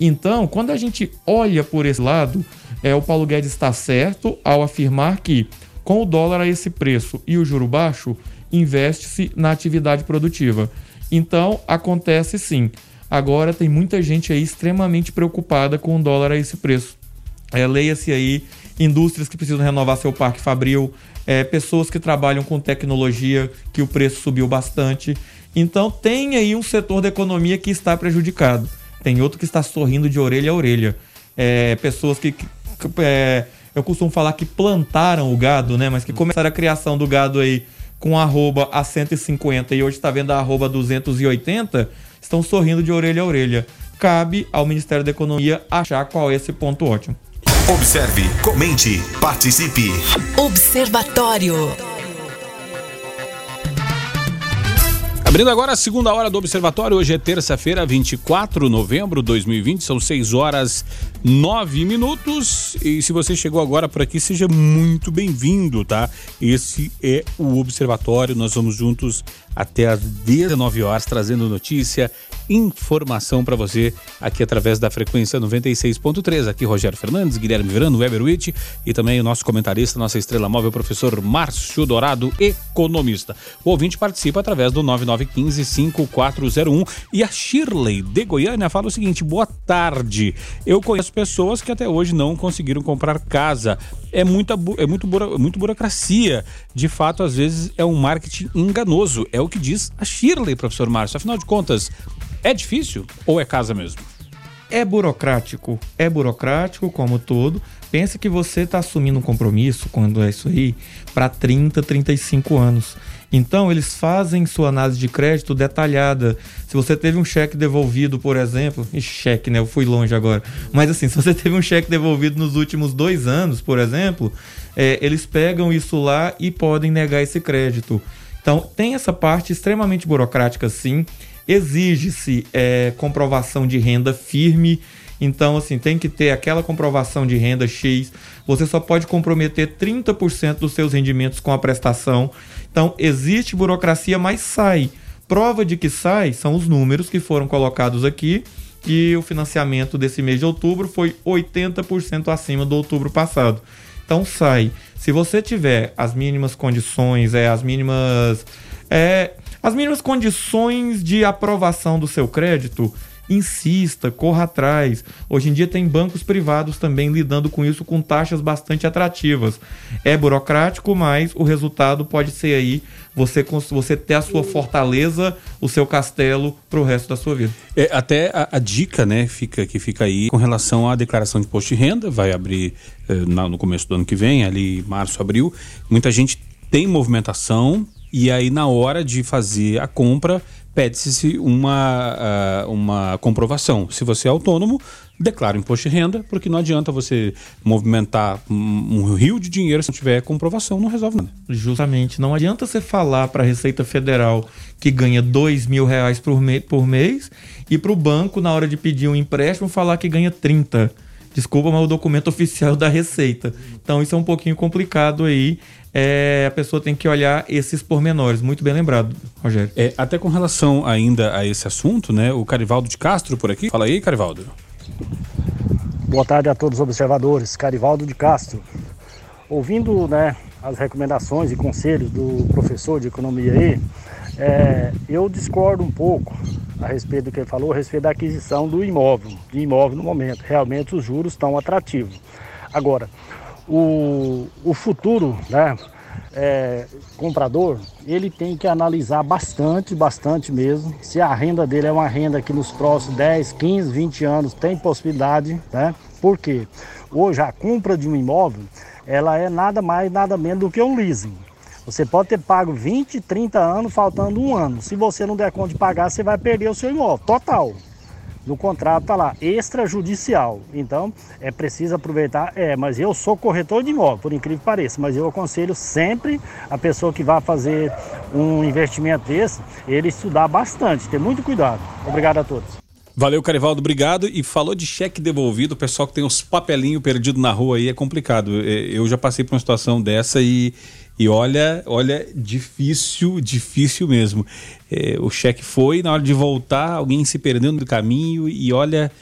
Então, quando a gente olha por esse lado, é, o Paulo Guedes está certo ao afirmar que, com o dólar a esse preço e o juro baixo, investe-se na atividade produtiva. Então, acontece sim. Agora tem muita gente aí extremamente preocupada com o dólar a esse preço. É, Leia-se aí indústrias que precisam renovar seu parque fabril, é, pessoas que trabalham com tecnologia, que o preço subiu bastante. Então tem aí um setor da economia que está prejudicado tem outro que está sorrindo de orelha a orelha. É, pessoas que. que é, eu costumo falar que plantaram o gado, né? Mas que começaram a criação do gado aí com arroba a 150 e hoje está vendo a arroba 280, estão sorrindo de orelha a orelha. Cabe ao Ministério da Economia achar qual é esse ponto ótimo. Observe, comente, participe. Observatório. Abrindo agora a segunda hora do Observatório, hoje é terça-feira, 24 de novembro de 2020, são 6 horas 9 minutos. E se você chegou agora por aqui, seja muito bem-vindo, tá? Esse é o Observatório, nós vamos juntos até às 19 horas, trazendo notícia, informação para você aqui através da frequência 96.3. Aqui Rogério Fernandes, Guilherme Verano, Weber e também o nosso comentarista, nossa estrela móvel, professor Márcio Dourado, economista. O ouvinte participa através do 9915-5401 e a Shirley de Goiânia fala o seguinte: boa tarde. Eu conheço pessoas que até hoje não conseguiram comprar casa. É muita, é muito, muito burocracia. De fato, às vezes é um marketing enganoso. É o que diz a Shirley, professor Márcio. Afinal de contas, é difícil ou é casa mesmo? É burocrático, é burocrático como todo. Pensa que você está assumindo um compromisso quando é isso aí para 30, 35 anos. Então, eles fazem sua análise de crédito detalhada. Se você teve um cheque devolvido, por exemplo, e cheque, né? Eu fui longe agora. Mas assim, se você teve um cheque devolvido nos últimos dois anos, por exemplo, é, eles pegam isso lá e podem negar esse crédito. Então, tem essa parte extremamente burocrática, sim. Exige-se é, comprovação de renda firme Então, assim, tem que ter aquela comprovação de renda X. Você só pode comprometer 30% dos seus rendimentos com a prestação. Então, existe burocracia, mas sai. Prova de que sai são os números que foram colocados aqui que o financiamento desse mês de outubro foi 80% acima do outubro passado. Então sai. Se você tiver as mínimas condições, é as mínimas é, as mínimas condições de aprovação do seu crédito, insista, corra atrás. Hoje em dia tem bancos privados também lidando com isso com taxas bastante atrativas. É burocrático, mas o resultado pode ser aí você, você ter a sua fortaleza, o seu castelo para o resto da sua vida. É, até a, a, dica, né, fica, que fica aí com relação à declaração de imposto de renda, vai abrir eh, no começo do ano que vem, ali março, abril. Muita gente tem movimentação e aí na hora de fazer a compra pede-se uma, uh, uma comprovação. Se você é autônomo, declara imposto de renda, porque não adianta você movimentar um, rio de dinheiro se não tiver comprovação, não resolve nada. Justamente, não adianta você falar para a Receita Federal que ganha dois mil reais por, por mês e para o banco, na hora de pedir um empréstimo, falar que ganha 30 Desculpa, mas o documento oficial da Receita. Então isso é um pouquinho complicado aí é, a pessoa tem que olhar esses pormenores. Muito bem lembrado, Rogério. É, até com relação ainda a esse assunto, né? O Carivaldo de Castro por aqui. Fala aí, Carivaldo. Boa tarde a todos os observadores. Carivaldo de Castro. Ouvindo né, as recomendações e conselhos do professor de economia aí, é, eu discordo um pouco a respeito do que ele falou, a respeito da aquisição do imóvel, de imóvel no momento. Realmente os juros estão atrativos. Agora, o, o futuro né, é, comprador, ele tem que analisar bastante, bastante mesmo, se a renda dele é uma renda que nos próximos 10, 15, 20 anos tem possibilidade, né? Porque hoje a compra de um imóvel, ela é nada mais, nada menos do que um leasing. Você pode ter pago 20, 30 anos, faltando um ano. Se você não der conta de pagar, você vai perder o seu imóvel, total no contrato está lá, extrajudicial. Então, é preciso aproveitar. É, mas eu sou corretor de imóvel, por incrível que pareça, mas eu aconselho sempre a pessoa que vai fazer um investimento desse, ele estudar bastante, ter muito cuidado. Obrigado a todos. Valeu, Carivaldo, obrigado. E falou de cheque devolvido, pessoal que tem os papelinhos perdidos na rua aí é complicado. É, eu já passei por uma situação dessa e e olha, olha, difícil, difícil mesmo. É, o cheque foi, na hora de voltar, alguém se perdendo do caminho e olha,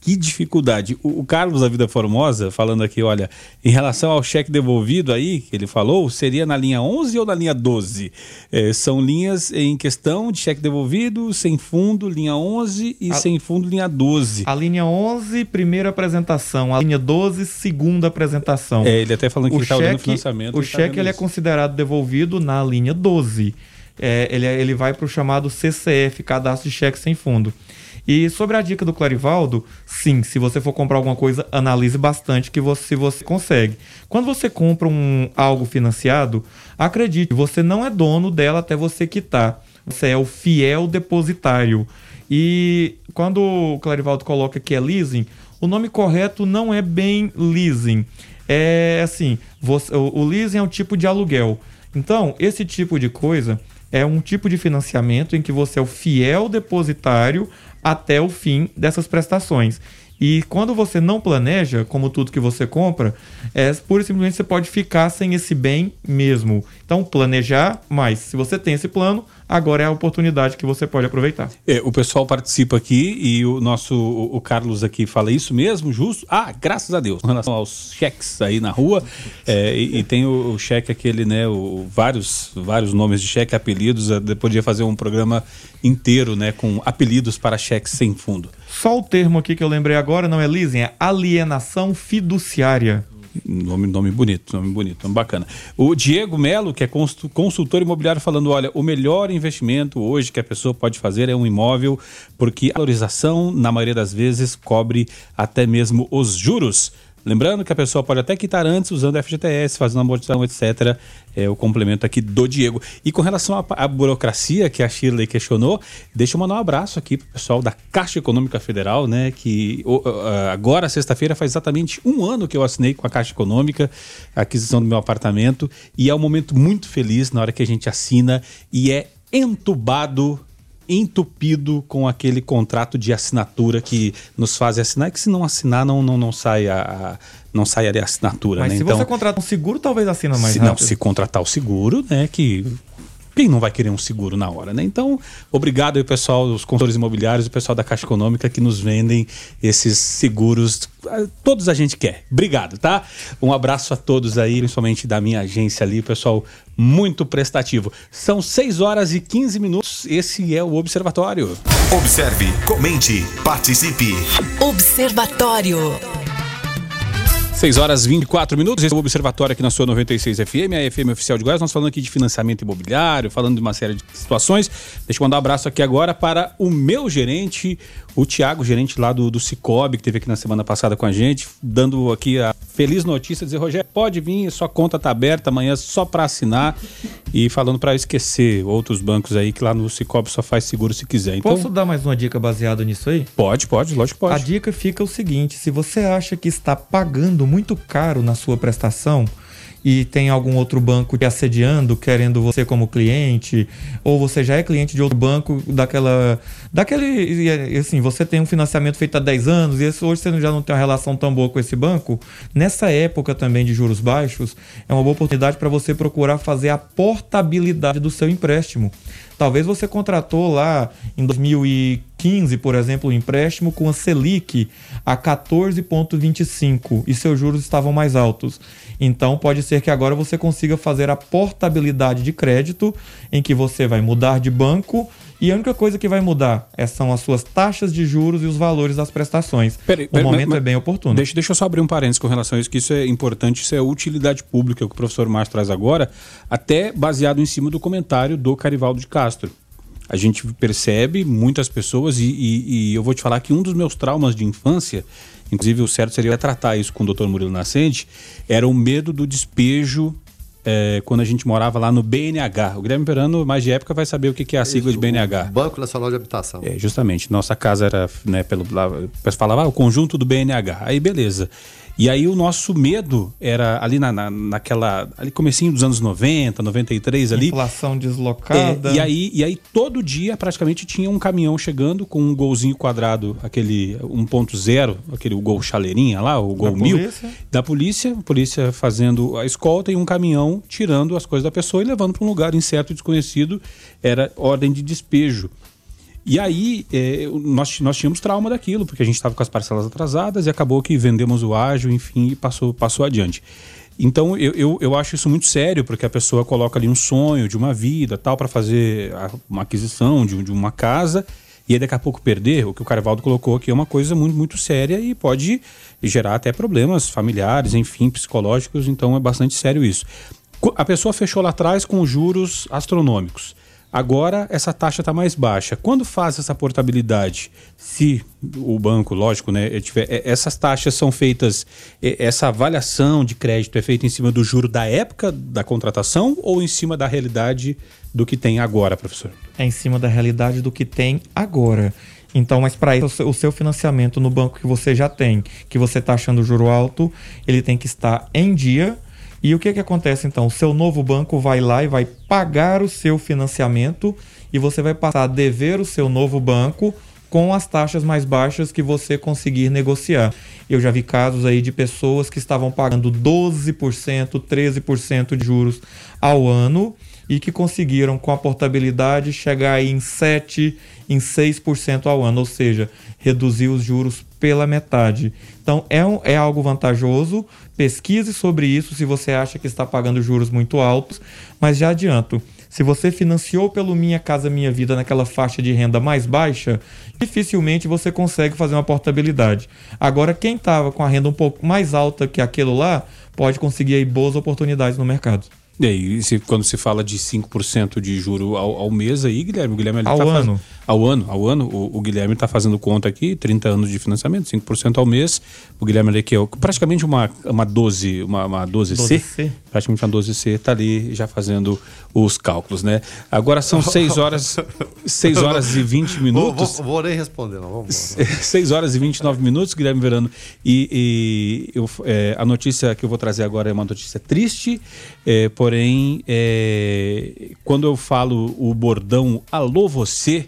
que dificuldade. O, o, Carlos da Vida Formosa, falando aqui, olha, em relação ao cheque devolvido aí, que ele falou, seria na linha 11 ou na linha 12? É, são linhas em questão de cheque devolvido, sem fundo, linha 11 e a, sem fundo, linha 12. A linha 11, primeira apresentação. A linha 12, segunda apresentação. É, ele até falando que o está olhando financiamento. O tá cheque tá ele é considerado devolvido na linha 12. É, ele, é, ele vai para o chamado CCF, Cadastro de Cheque Sem Fundo. E sobre a dica do Clarivaldo, sim, se você for comprar alguma coisa, analise bastante que você, se você consegue. Quando você compra um, algo financiado, acredite, você não é dono dela até você quitar. Você é o fiel depositário. E quando o Clarivaldo coloca que é leasing, o nome correto não é bem leasing. É assim, você, o, o leasing é um tipo de aluguel. Então, esse tipo de coisa é um tipo de financiamento em que você é o fiel depositário até o fim dessas prestações. E quando você não planeja, como tudo que você compra, é pura e simplesmente você pode ficar sem esse bem mesmo. Então, planejar, mas se você tem esse plano, agora é a oportunidade que você pode aproveitar. É, o pessoal participa aqui e o nosso o Carlos aqui fala isso mesmo, justo? Ah, graças a Deus. Com relação aos cheques aí na rua, é, e, e, tem o, o, cheque aquele, né? O, vários, vários nomes de cheque, apelidos. Eu podia fazer um programa inteiro, né? Com apelidos para cheques sem fundo. Só o termo aqui que eu lembrei agora não é leasing, é alienação fiduciária. Nome, nome bonito, nome bonito, nome bacana. O Diego Melo, que é consultor imobiliário, falando: olha, o melhor investimento hoje que a pessoa pode fazer é um imóvel, porque a valorização, na maioria das vezes, cobre até mesmo os juros. Lembrando que a pessoa pode até quitar antes usando FGTS, fazendo amortização, etc. É o complemento aqui do Diego. E com relação à, burocracia que a Shirley questionou, deixa eu mandar um abraço aqui pro pessoal da Caixa Econômica Federal, né? Que agora, sexta-feira, faz exatamente um ano que eu assinei com a Caixa Econômica a aquisição do meu apartamento. E é um momento muito feliz na hora que a gente assina e é entubado entupido com aquele contrato de assinatura que nos faz assinar, que se não assinar não, não, não sai a, não sai a assinatura. Mas né? se então, você contrata um seguro, talvez assina mais se, rápido. Não, se contratar o seguro, né, que quem não vai querer um seguro na hora, né? Então, obrigado aí, pessoal, os consultores imobiliários, o pessoal da Caixa Econômica que nos vendem esses seguros. Ah, Todos a gente quer. Obrigado, tá? Um abraço a todos aí, principalmente da minha agência ali, pessoal muito prestativo. São 6 horas e 15 minutos. Esse é o Observatório. Observe, comente, participe. Observatório. 6 horas e 24 minutos, esse é o Observatório aqui na sua 96 FM, a FM oficial de Goiás. Nós falando aqui de financiamento imobiliário, falando de uma série de situações. Deixa eu mandar um abraço aqui agora para o meu gerente, o Tiago, gerente lá do, do Cicobi, que teve aqui na semana passada com a gente, dando aqui a feliz notícia, dizer, Rogério, pode vir, sua conta tá aberta amanhã só para assinar e falando para esquecer outros bancos aí que lá no Cicobi só faz seguro se quiser. Então, Posso dar mais uma dica baseada nisso aí? pode, pode, lógico que A pode. dica fica o seguinte: se você acha que está pagando muito caro na sua prestação e tem algum outro banco te assediando, querendo você como cliente, ou você já é cliente de outro banco daquela. daquele. Assim, você tem um financiamento feito há 10 anos e hoje você já não tem uma relação tão boa com esse banco, nessa época também de juros baixos, é uma boa oportunidade para você procurar fazer a portabilidade do seu empréstimo. Talvez você contratou lá em 2015, por exemplo, um empréstimo com a Selic a 14,25 e seus juros estavam mais altos. Então pode ser que agora você consiga fazer a portabilidade de crédito, em que você vai mudar de banco e a única coisa que vai mudar é- são as suas taxas de juros e os valores das prestações. Peraí, o peraí, momento mas- é bem oportuno. Deixa, deixa eu só abrir um parênteses com relação a isso, que isso é importante, isso é utilidade pública, que o professor Márcio traz agora, até baseado em cima do comentário do Carivaldo de Castro. A gente percebe muitas pessoas, e, e- e eu vou te falar que um dos meus traumas de infância, inclusive o certo seria tratar isso com o Dr. Murilo Nascente, era o medo do despejo eh, quando a gente morava lá no BNH. O Guilherme Verano, mais de época, vai saber o que é a sigla de BNH. Banco Nacional de Habitação. É, justamente. Nossa casa era, né, pelo. Lá, falava, ah, o conjunto do BNH. Aí, beleza. E aí o nosso medo era ali na, na, naquela. Ali comecinho dos anos 90, 93 ali. Inflação deslocada. É, e, aí, e aí todo dia praticamente tinha um caminhão chegando com um golzinho quadrado, aquele 1.0, aquele gol chaleirinha lá, o gol 1000. polícia? Da polícia, polícia fazendo a escolta e um caminhão tirando as coisas da pessoa e levando para um lugar incerto e desconhecido. Era ordem de despejo. E aí, é, nós, nós tínhamos trauma daquilo, porque a gente estava com as parcelas atrasadas e acabou que vendemos o ágio, enfim, e passou, passou adiante. Então, eu, eu, eu acho isso muito sério, porque a pessoa coloca ali um sonho de uma vida, tal, para fazer uma aquisição de, de uma casa, e aí daqui a pouco perder, o que o Carvalho colocou aqui é uma coisa muito, muito séria e pode gerar até problemas familiares, enfim, psicológicos, então é bastante sério isso. A pessoa fechou lá atrás com juros astronômicos. Agora essa taxa está mais baixa. Quando faz essa portabilidade, se o banco, lógico, né, tiver, é, essas taxas são feitas, é, essa avaliação de crédito é feita em cima do juro da época da contratação ou em cima da realidade do que tem agora, professor? é em cima da realidade do que tem agora. Então, mas para isso, o seu- o financiamento no banco que você já tem, que você está achando juro alto, ele tem que estar em dia. E o que, que acontece então? O seu novo banco vai lá e vai pagar o seu financiamento e você vai passar a dever o seu novo banco com as taxas mais baixas que você conseguir negociar. Eu já vi casos aí de pessoas que estavam pagando 12%, 13% de juros ao ano e que conseguiram com a portabilidade chegar em 7, em 6% ao ano, ou seja, reduzir os juros pela metade. Então é, um, é algo vantajoso. Pesquise sobre isso se você acha que está pagando juros muito altos, mas já adianto. Se você financiou pelo Minha Casa Minha Vida naquela faixa de renda mais baixa, dificilmente você consegue fazer uma portabilidade. Agora, quem estava com a renda um pouco mais alta que aquilo lá, pode conseguir aí boas oportunidades no mercado. E aí, se- quando se fala de 5% de juro ao, ao mês aí, Guilherme, o Guilherme ele Ao tá ano. Ao ano, ao ano, o, o Guilherme está fazendo conta aqui, 30 anos de financiamento, 5% ao mês. O Guilherme ali que é praticamente uma, uma 12, uma, uma 12C, 12C. praticamente uma 12C, está ali já fazendo os cálculos, né? Agora são 6 horas, 6 horas e 20 Vou, minutos. vou, vou nem responder, não. Vamos. 6 horas e 29 minutos, Guilherme Verano. E, e eu, é, a notícia que eu vou trazer agora é uma notícia triste, é, porém, é, quando eu falo o bordão Alô Você,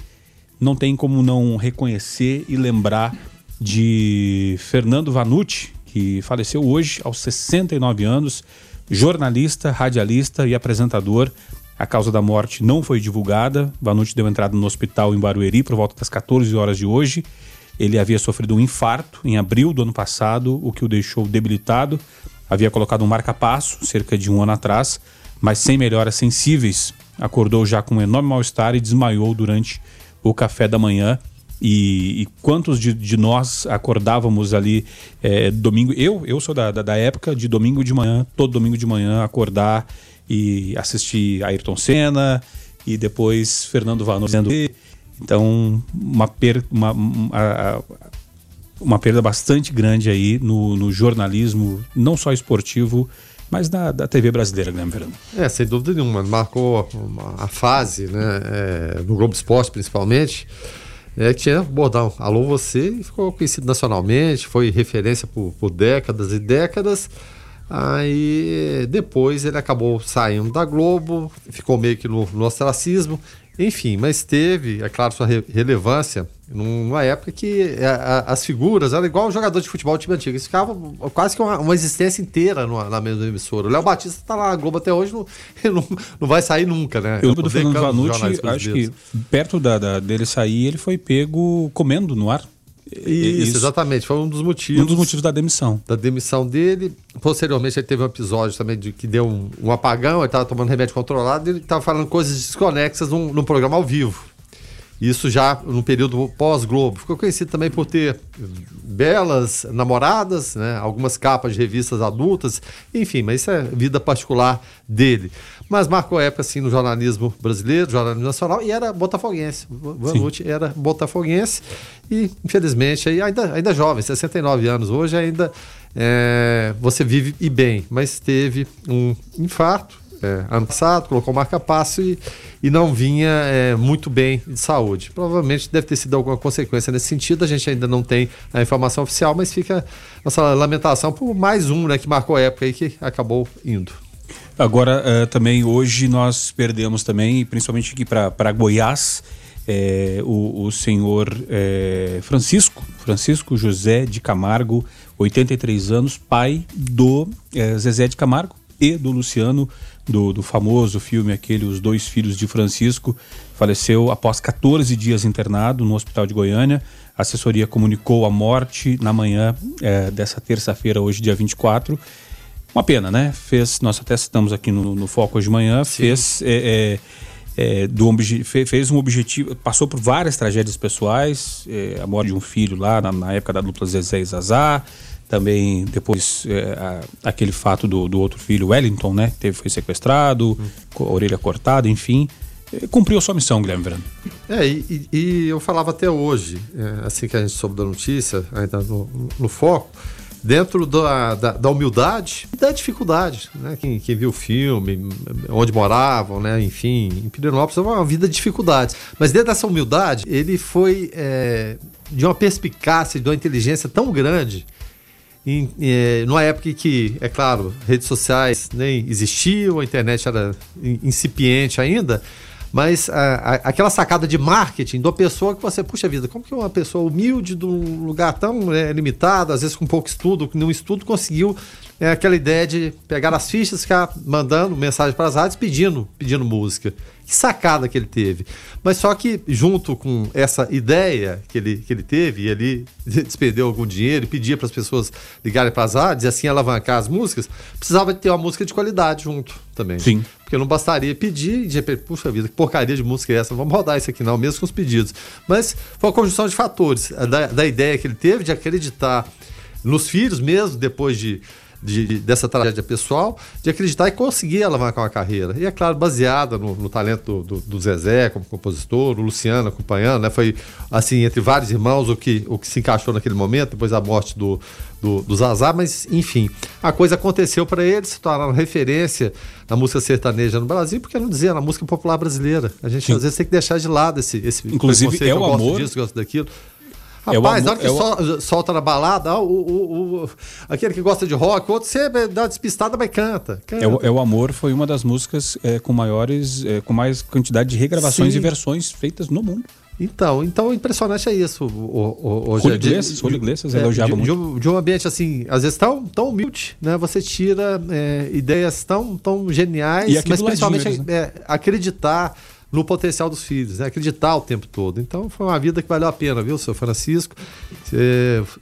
não tem como não reconhecer e lembrar de Fernando Vanucci, que faleceu hoje aos 69 anos, jornalista, radialista e apresentador. A causa da morte não foi divulgada. Vanucci deu entrada no hospital em Barueri por volta das 14 horas de hoje. Ele havia sofrido um infarto em abril do ano passado, o que o deixou debilitado. Havia colocado um marca-passo cerca de um ano atrás, mas sem melhoras sensíveis. Acordou já com um enorme mal-estar e desmaiou durante o café da manhã. E, e quantos de, de, nós acordávamos ali é, domingo? Eu, eu sou da, da, da, época de domingo de manhã, todo domingo de manhã, acordar e assistir Ayrton Senna e depois Fernando Vano então, uma, per, uma, uma, uma perda bastante grande aí no, no, jornalismo, não só esportivo, mas da, da TV brasileira, Guilherme Verano. É, sem dúvida nenhuma. Marcou a, a fase, né, é, no Globo Esporte principalmente, é, que tinha bordão Alô Você ficou conhecido nacionalmente, foi referência por, por décadas e décadas. Aí depois ele acabou saindo da Globo, ficou meio que no, no ostracismo enfim, mas teve, é claro, sua re relevância numa época que a, a, as figuras eram igual jogador de futebol time antigo. Eles ficavam quase que uma, uma existência inteira numa, na mesma emissora. O Léo Batista está lá na Globo até hoje, não, não, não vai sair nunca, né? Eu lembro do Fernando Vanucci, acho que perto da, da, dele sair, ele foi pego comendo no ar. Isso, Isso, exatamente. Foi um dos motivos. Um dos motivos da demissão. Da demissão dele. Posteriormente, ele teve um episódio também de que deu um, um apagão, ele estava tomando remédio controlado e ele estava falando coisas desconexas num, num programa ao vivo. Isso já no período pós-Globo. Ficou conhecido também por ter belas namoradas, né? algumas capas de revistas adultas, enfim, mas isso é vida particular dele. Mas marcou época assim no jornalismo brasileiro, jornalismo nacional, e era botafoguense. Vanucci era botafoguense e, infelizmente, ainda, ainda jovem, 69 anos hoje, ainda é, você vive e bem, mas teve um infarto é, ano passado, colocou marca-passo e, e não vinha é, muito bem de saúde. Provavelmente deve ter sido alguma consequência nesse sentido, a gente ainda não tem a informação oficial, mas fica nossa lamentação por mais um né, que marcou época e que acabou indo. Agora, uh, também hoje nós perdemos também, principalmente aqui para Goiás, é, o, o, senhor é, Francisco, Francisco José de Camargo, 83 anos, pai do é, Zezé de Camargo e do Luciano do, do famoso filme aquele Os Dois Filhos de Francisco, faleceu após 14 dias internado no hospital de Goiânia. A assessoria comunicou a morte na manhã é, dessa terça-feira, hoje, dia 24. Uma pena, né? Fez, nós até citamos aqui no, no Foco hoje de manhã, Sim. fez. É, é, do, fez um objetivo, passou por várias tragédias pessoais, é, a morte de um filho lá na, na época da dupla Zezé e Zazá, também depois é, a, aquele fato do, do outro filho, Wellington, né? Teve, foi sequestrado, hum. orelha cortada, enfim. É, cumpriu a sua missão, Guilherme Verano. É, e, e, eu falava até hoje, é, assim que a gente soube da notícia, ainda no, no foco, dentro da, da, da, humildade e da dificuldade. Né? Quem, quem, viu o filme, onde moravam, né? enfim, em Pirenópolis, é uma vida de dificuldades. Mas dentro dessa humildade, ele foi é, de uma perspicácia, de uma inteligência tão grande em, é, numa época em que, é claro, redes sociais nem existiam, a internet era incipiente ainda, mas a, a, aquela sacada de marketing da pessoa que você, puxa vida, como que uma pessoa humilde de um lugar tão é, limitado, às vezes com pouco estudo, nenhum estudo conseguiu é, aquela ideia de pegar as fichas, ficar mandando mensagem para as rádios pedindo, pedindo música. Que sacada que ele teve. Mas só que, junto com essa ideia que ele, que ele teve, e ele despendeu algum dinheiro e pedia para as pessoas ligarem para as rádios e assim alavancar as músicas, precisava ter uma música de qualidade junto também. Sim. Porque não bastaria pedir e de repente, puxa vida, que porcaria de música é essa? Vamos rodar isso aqui não, mesmo com os pedidos. Mas foi uma conjunção de fatores, da, da ideia que ele teve de acreditar nos filhos mesmo, depois de de, dessa tragédia pessoal, de acreditar e conseguir alavancar uma carreira. E é claro, baseada no, no talento do, do, do, Zezé como compositor, o Luciano acompanhando, né? Foi assim, entre vários irmãos, o que, o que se encaixou naquele momento, depois da morte do, do, do Zazá, mas enfim, a coisa aconteceu para eles, se tornaram referência na música sertaneja no Brasil, porque não dizer na música popular brasileira. A gente Sim. às vezes tem que deixar de lado esse, esse Inclusive, é o amor. Disso, gosto daquilo. Rapaz, é na hora que é o... solta na balada, o, o, o, aquele que gosta de rock, outro você dá despistada, mas canta. canta. É, o, é o Amor foi uma das músicas é, com maiores, é, com mais quantidade de regravações Sim. e versões feitas no mundo. Então, então impressionante é isso. O, Julio Iglesias, Julio Iglesias elogiava de, muito. De, de, um ambiente assim, às vezes tão, tão humilde, né? Você tira é, ideias tão, tão geniais, mas principalmente eles, né? é, acreditar no potencial dos filhos, né? acreditar o tempo todo. Então foi uma vida que valeu a pena, viu, seu Francisco?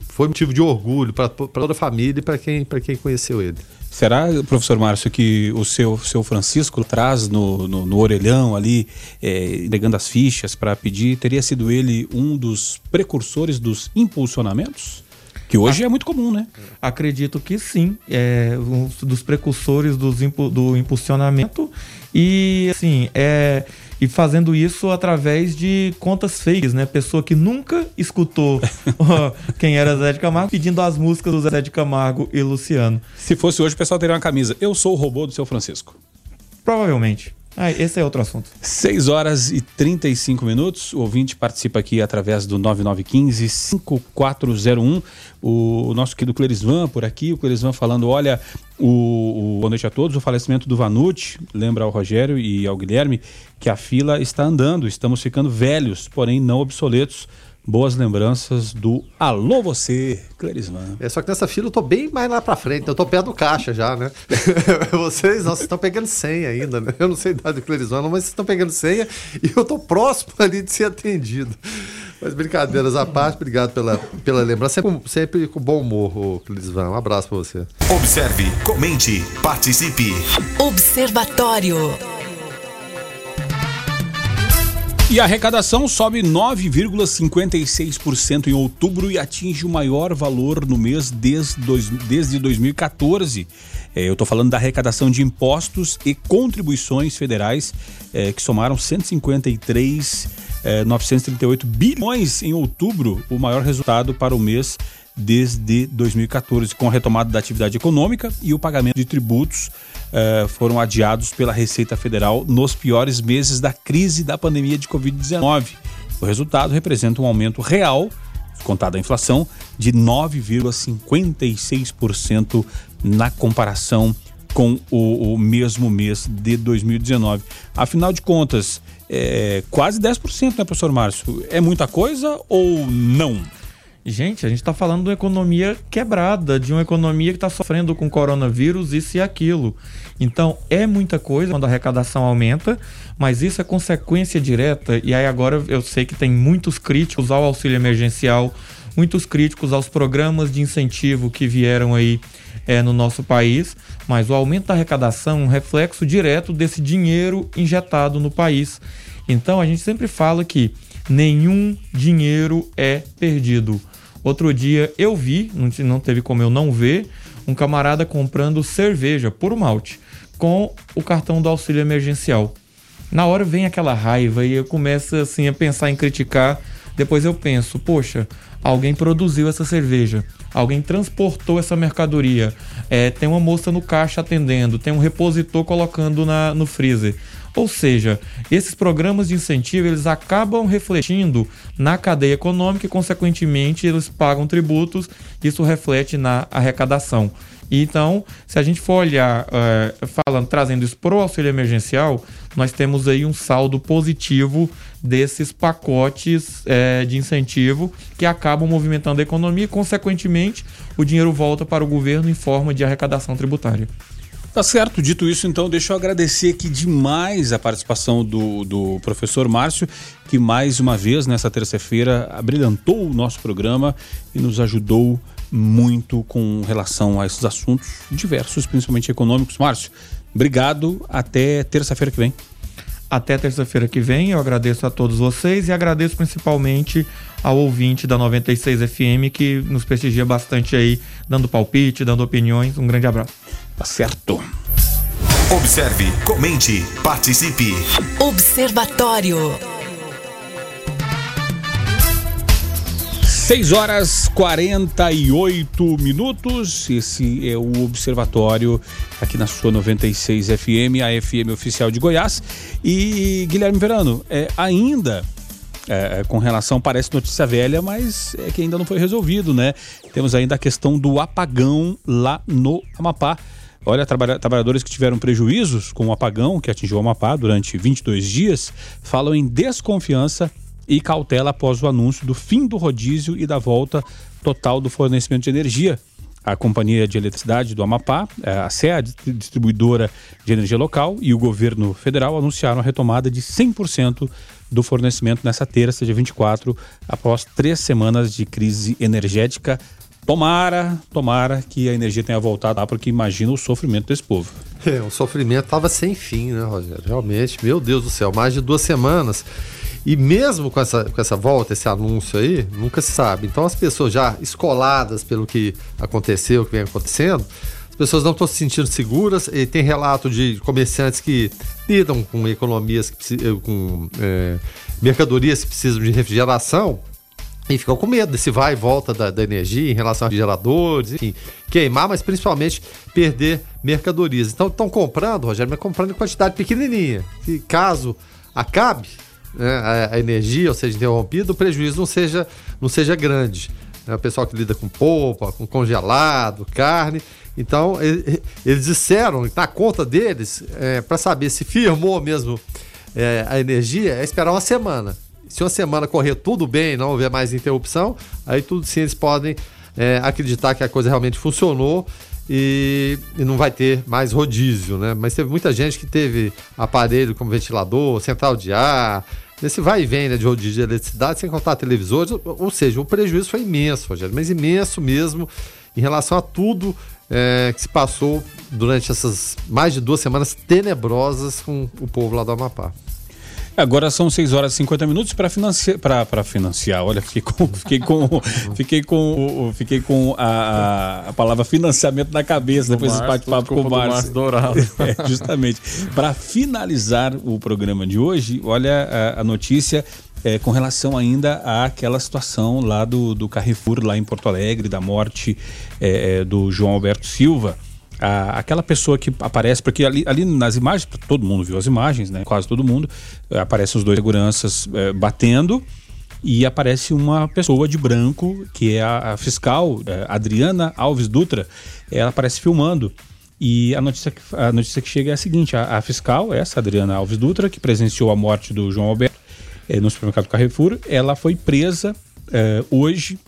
foi motivo de orgulho para toda a família e para quem, quem conheceu ele. Será, professor Márcio, que o seu, seu Francisco traz no, no, no orelhão ali, é, entregando as fichas para pedir, teria sido ele um dos precursores dos impulsionamentos? Que hoje é muito comum, né? Acredito que sim. É um dos precursores dos, do impulsionamento. E, assim, é e fazendo isso através de contas fakes, né? Pessoa que nunca escutou quem era Zé de Camargo pedindo as músicas do Zé de Camargo e Luciano. Se fosse hoje, o pessoal teria uma camisa. Eu sou o robô do seu Francisco. Provavelmente. Ah, esse é outro assunto. 6 horas e 35 minutos. O ouvinte participa aqui através do 9915-5401. O nosso querido Clerisvan por aqui. O Clerisvan falando: olha, o, o, boa noite a todos. O falecimento do Vanucci lembra ao Rogério e ao Guilherme que a fila está andando. Estamos ficando velhos, porém não obsoletos boas lembranças do Alô Você, Clerisman. É, só que nessa fila eu tô bem mais lá pra frente, eu tô perto do caixa já, né? vocês, nossa, estão pegando senha ainda, né? Eu não sei a idade do Clerisman, mas vocês estão pegando senha e eu tô próximo ali de ser atendido. Mas brincadeiras à parte, obrigado pela, pela lembrança. Sempre, sempre com bom humor, Clerisvan. Um abraço pra você. Observe, comente, participe. Observatório. E a arrecadação sobe 9,56% em outubro e atinge o maior valor no mês desde, dois, desde 2014. É, eu estou falando da arrecadação de impostos e contribuições federais, é, que somaram 153, é, 938 bilhões em outubro, o maior resultado para o mês desde 2014, com a retomada da atividade econômica e o pagamento de tributos uh, foram adiados pela Receita Federal nos piores meses da crise da pandemia de Covid-19. O resultado representa um aumento real, contada a inflação, de 9,56% na comparação com o, o, mesmo mês de 2019. Afinal de contas, é quase 10%, né, professor Márcio? É muita coisa ou não? Gente, a gente está falando de uma economia quebrada, de uma economia que está sofrendo com coronavírus, isso e aquilo. Então, é muita coisa quando a arrecadação aumenta, mas isso é consequência direta. E aí, agora eu sei que tem muitos críticos ao auxílio emergencial, muitos críticos aos programas de incentivo que vieram aí é, no nosso país, mas o aumento da arrecadação é um reflexo direto desse dinheiro injetado no país. Então, a gente sempre fala que nenhum dinheiro é perdido Outro dia eu vi, não teve como eu não ver, um camarada comprando cerveja por malte com o cartão do auxílio emergencial. Na hora vem aquela raiva e eu começo assim a pensar em criticar. Depois eu penso, poxa, alguém produziu essa cerveja, alguém transportou essa mercadoria, é, tem uma moça no caixa atendendo, tem um repositor colocando na, no freezer. Ou seja, esses programas de incentivo eles acabam refletindo na cadeia econômica e, consequentemente, eles pagam tributos. Isso reflete na arrecadação. Então, se a gente for olhar, uh, falando, trazendo isso para o auxílio emergencial, nós temos aí um saldo positivo desses pacotes uh, de incentivo que acabam movimentando a economia e, consequentemente, o dinheiro volta para o governo em forma de arrecadação tributária. Tá certo. Dito isso, então, deixa eu agradecer aqui demais a participação do, do professor Márcio, que mais uma vez, nessa terça-feira, abrilhantou o nosso programa e nos ajudou muito com relação a esses assuntos diversos, principalmente econômicos. Márcio, obrigado. Até terça-feira que vem. Até terça-feira que vem, eu agradeço a todos vocês e agradeço principalmente ao ouvinte da 96 FM que nos prestigia bastante aí, dando palpite, dando opiniões. Um grande abraço. Tá certo. Observe, comente, participe. Observatório. 6 horas 48 minutos. Esse é o Observatório aqui na sua 96 FM, a FM oficial de Goiás. E Guilherme Verano, é, ainda é, é, com relação, parece notícia velha, mas é que ainda não foi resolvido, né? Temos ainda a questão do apagão lá no Amapá. Olha, trabalhadores que tiveram prejuízos com o apagão que atingiu o Amapá durante 22 dias falam em desconfiança e cautela após o anúncio do fim do rodízio e da volta total do fornecimento de energia. A Companhia de Eletricidade do Amapá, eh, a SEA, distribuidora de energia local, e o governo federal anunciaram a retomada de 100% do fornecimento nessa terça, dia 24, após três semanas de crise energética. Tomara, tomara que a energia tenha voltado lá, porque imagina o sofrimento desse povo. É, o sofrimento estava sem fim, né, Rogério? Realmente, meu Deus do céu, mais de duas semanas. E mesmo com essa, com essa volta, esse anúncio aí, nunca se sabe. Então as pessoas já escoladas pelo que aconteceu, o que vem acontecendo, as pessoas não estão se sentindo seguras. E tem relato de comerciantes que lidam com economias, que, com é, mercadorias que precisam de refrigeração e ficam com medo desse vai e volta da, da, energia em relação a geradores, enfim, queimar, mas principalmente perder mercadorias. Então estão comprando, Rogério, mas comprando em quantidade pequenininha. E caso acabe, né, a, a, energia, ou seja, interrompida, o prejuízo não seja, não seja grande. Né? O pessoal que lida com polpa, com congelado, carne. Então, ele, eles disseram, na conta deles, é, para saber se firmou mesmo é, a energia, é esperar uma semana. Se uma semana correr tudo bem, não houver mais interrupção, aí tudo sim eles podem é, acreditar que a coisa realmente funcionou e, e, não vai ter mais rodízio, né? Mas teve muita gente que teve aparelho como ventilador, central de ar, nesse vai e vem né, de rodízio de eletricidade, sem contar televisores, ou, seja, o prejuízo foi imenso, Rogério, mas imenso mesmo em relação a tudo é, que se passou durante essas mais de duas semanas tenebrosas com o povo lá do Amapá. Agora são 6 horas e 50 minutos para financiar, para financiar. Olha, fiquei com, fiquei com, fiquei com, fiquei com a, a palavra financiamento na cabeça depois desse bate-papo com o Márcio. Dourado. É, justamente. Para finalizar o programa de hoje, olha a, a notícia é, com relação ainda àquela situação lá do, do Carrefour, lá em Porto Alegre, da morte é, é do João Alberto Silva a, aquela pessoa que aparece, porque ali, ali nas imagens, todo mundo viu as imagens, né? Quase todo mundo, é, aparecem os dois seguranças é, batendo e aparece uma pessoa de branco, que é a, a fiscal, é, Adriana Alves Dutra, ela aparece filmando. E a notícia, que, a notícia que chega é a seguinte: a, a fiscal, essa Adriana Alves Dutra, que presenciou a morte do João Alberto é, no supermercado Carrefour, ela foi presa é, hoje,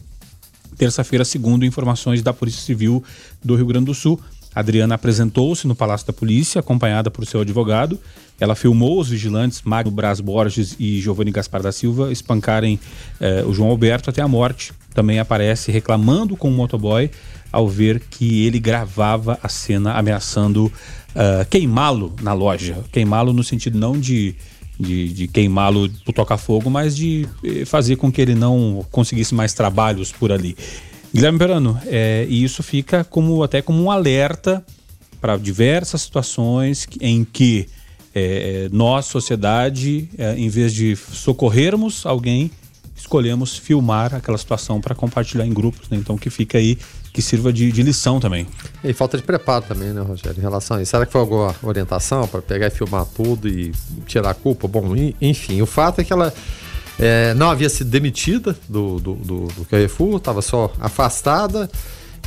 terça-feira, segundo informações da Polícia Civil do Rio Grande do Sul. Adriana apresentou-se no Palácio da Polícia, acompanhada por seu advogado. Ela filmou os vigilantes Magno Braz Borges e Giovanni Gaspar da Silva espancarem eh, o João Alberto até a morte. Também aparece reclamando com o motoboy ao ver que ele gravava a cena ameaçando uh, queimá-lo na loja. Queimá-lo no sentido não de, de, de queimá-lo por tocar fogo, mas de eh, fazer com que ele não conseguisse mais trabalhos por ali. Guilherme Perano, é, e isso fica como até como um alerta para diversas situações em que é, nós, sociedade, é, em vez de socorrermos alguém, escolhemos filmar aquela situação para compartilhar em grupos. Né? Então que fica aí, que sirva de, de, lição também. E falta de preparo também, né, Rogério, em relação a isso. Será que foi alguma orientação para pegar e filmar tudo e tirar a culpa? Bom, enfim, o fato é que ela é, não havia sido demitida do, do, do, do Carrefour, estava só afastada.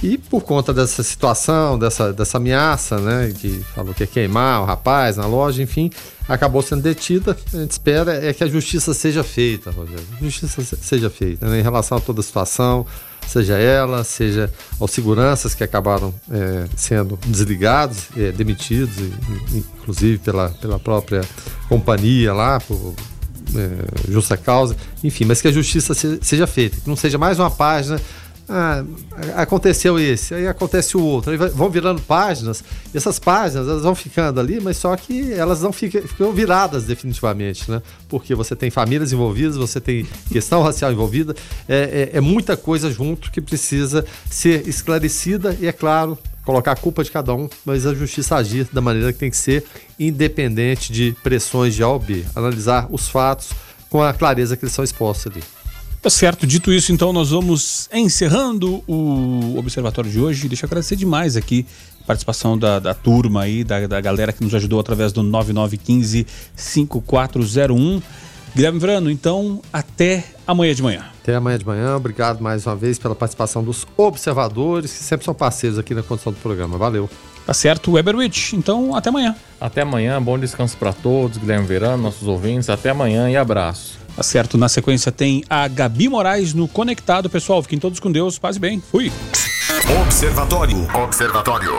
E por conta dessa situação, dessa, dessa ameaça, né, que falou que ia queimar o rapaz na loja, enfim, acabou sendo detida. A gente espera é que a justiça seja feita, Rogério. Justiça seja feita né, em relação a toda a situação, seja ela, seja aos seguranças que acabaram é, sendo desligados, é, demitidos, inclusive pela, pela própria companhia lá, por, é, justa causa, enfim, mas que a justiça seja feita, que não seja mais uma página. Ah, aconteceu esse, aí acontece o outro, aí vão virando páginas, e essas páginas elas vão ficando ali, mas só que elas não ficam, ficam viradas definitivamente, né? Porque você tem famílias envolvidas, você tem questão racial envolvida, é, é, é muita coisa junto que precisa ser esclarecida e, é claro, colocar a culpa de cada um, mas a justiça agir da maneira que tem que ser, independente de pressões de A ou B. Analisar os fatos com a clareza que eles são expostos ali. Tá certo, dito isso, então nós vamos encerrando o observatório de hoje. Deixa eu agradecer demais aqui a participação da, da turma aí, da, da galera que nos ajudou através do 9915 5401. Guilherme Verano, então até amanhã de manhã. Até amanhã de manhã. Obrigado mais uma vez pela participação dos observadores, que sempre são parceiros aqui na condução do programa. Valeu. Tá certo, Weberwitch. Então, até amanhã. Até amanhã, bom descanso para todos, Guilherme Verano, nossos ouvintes. Até amanhã e abraço. Tá certo, na sequência tem a Gabi Moraes no Conectado. Pessoal, fiquem todos com Deus, paz e bem. Fui. Observatório. Observatório.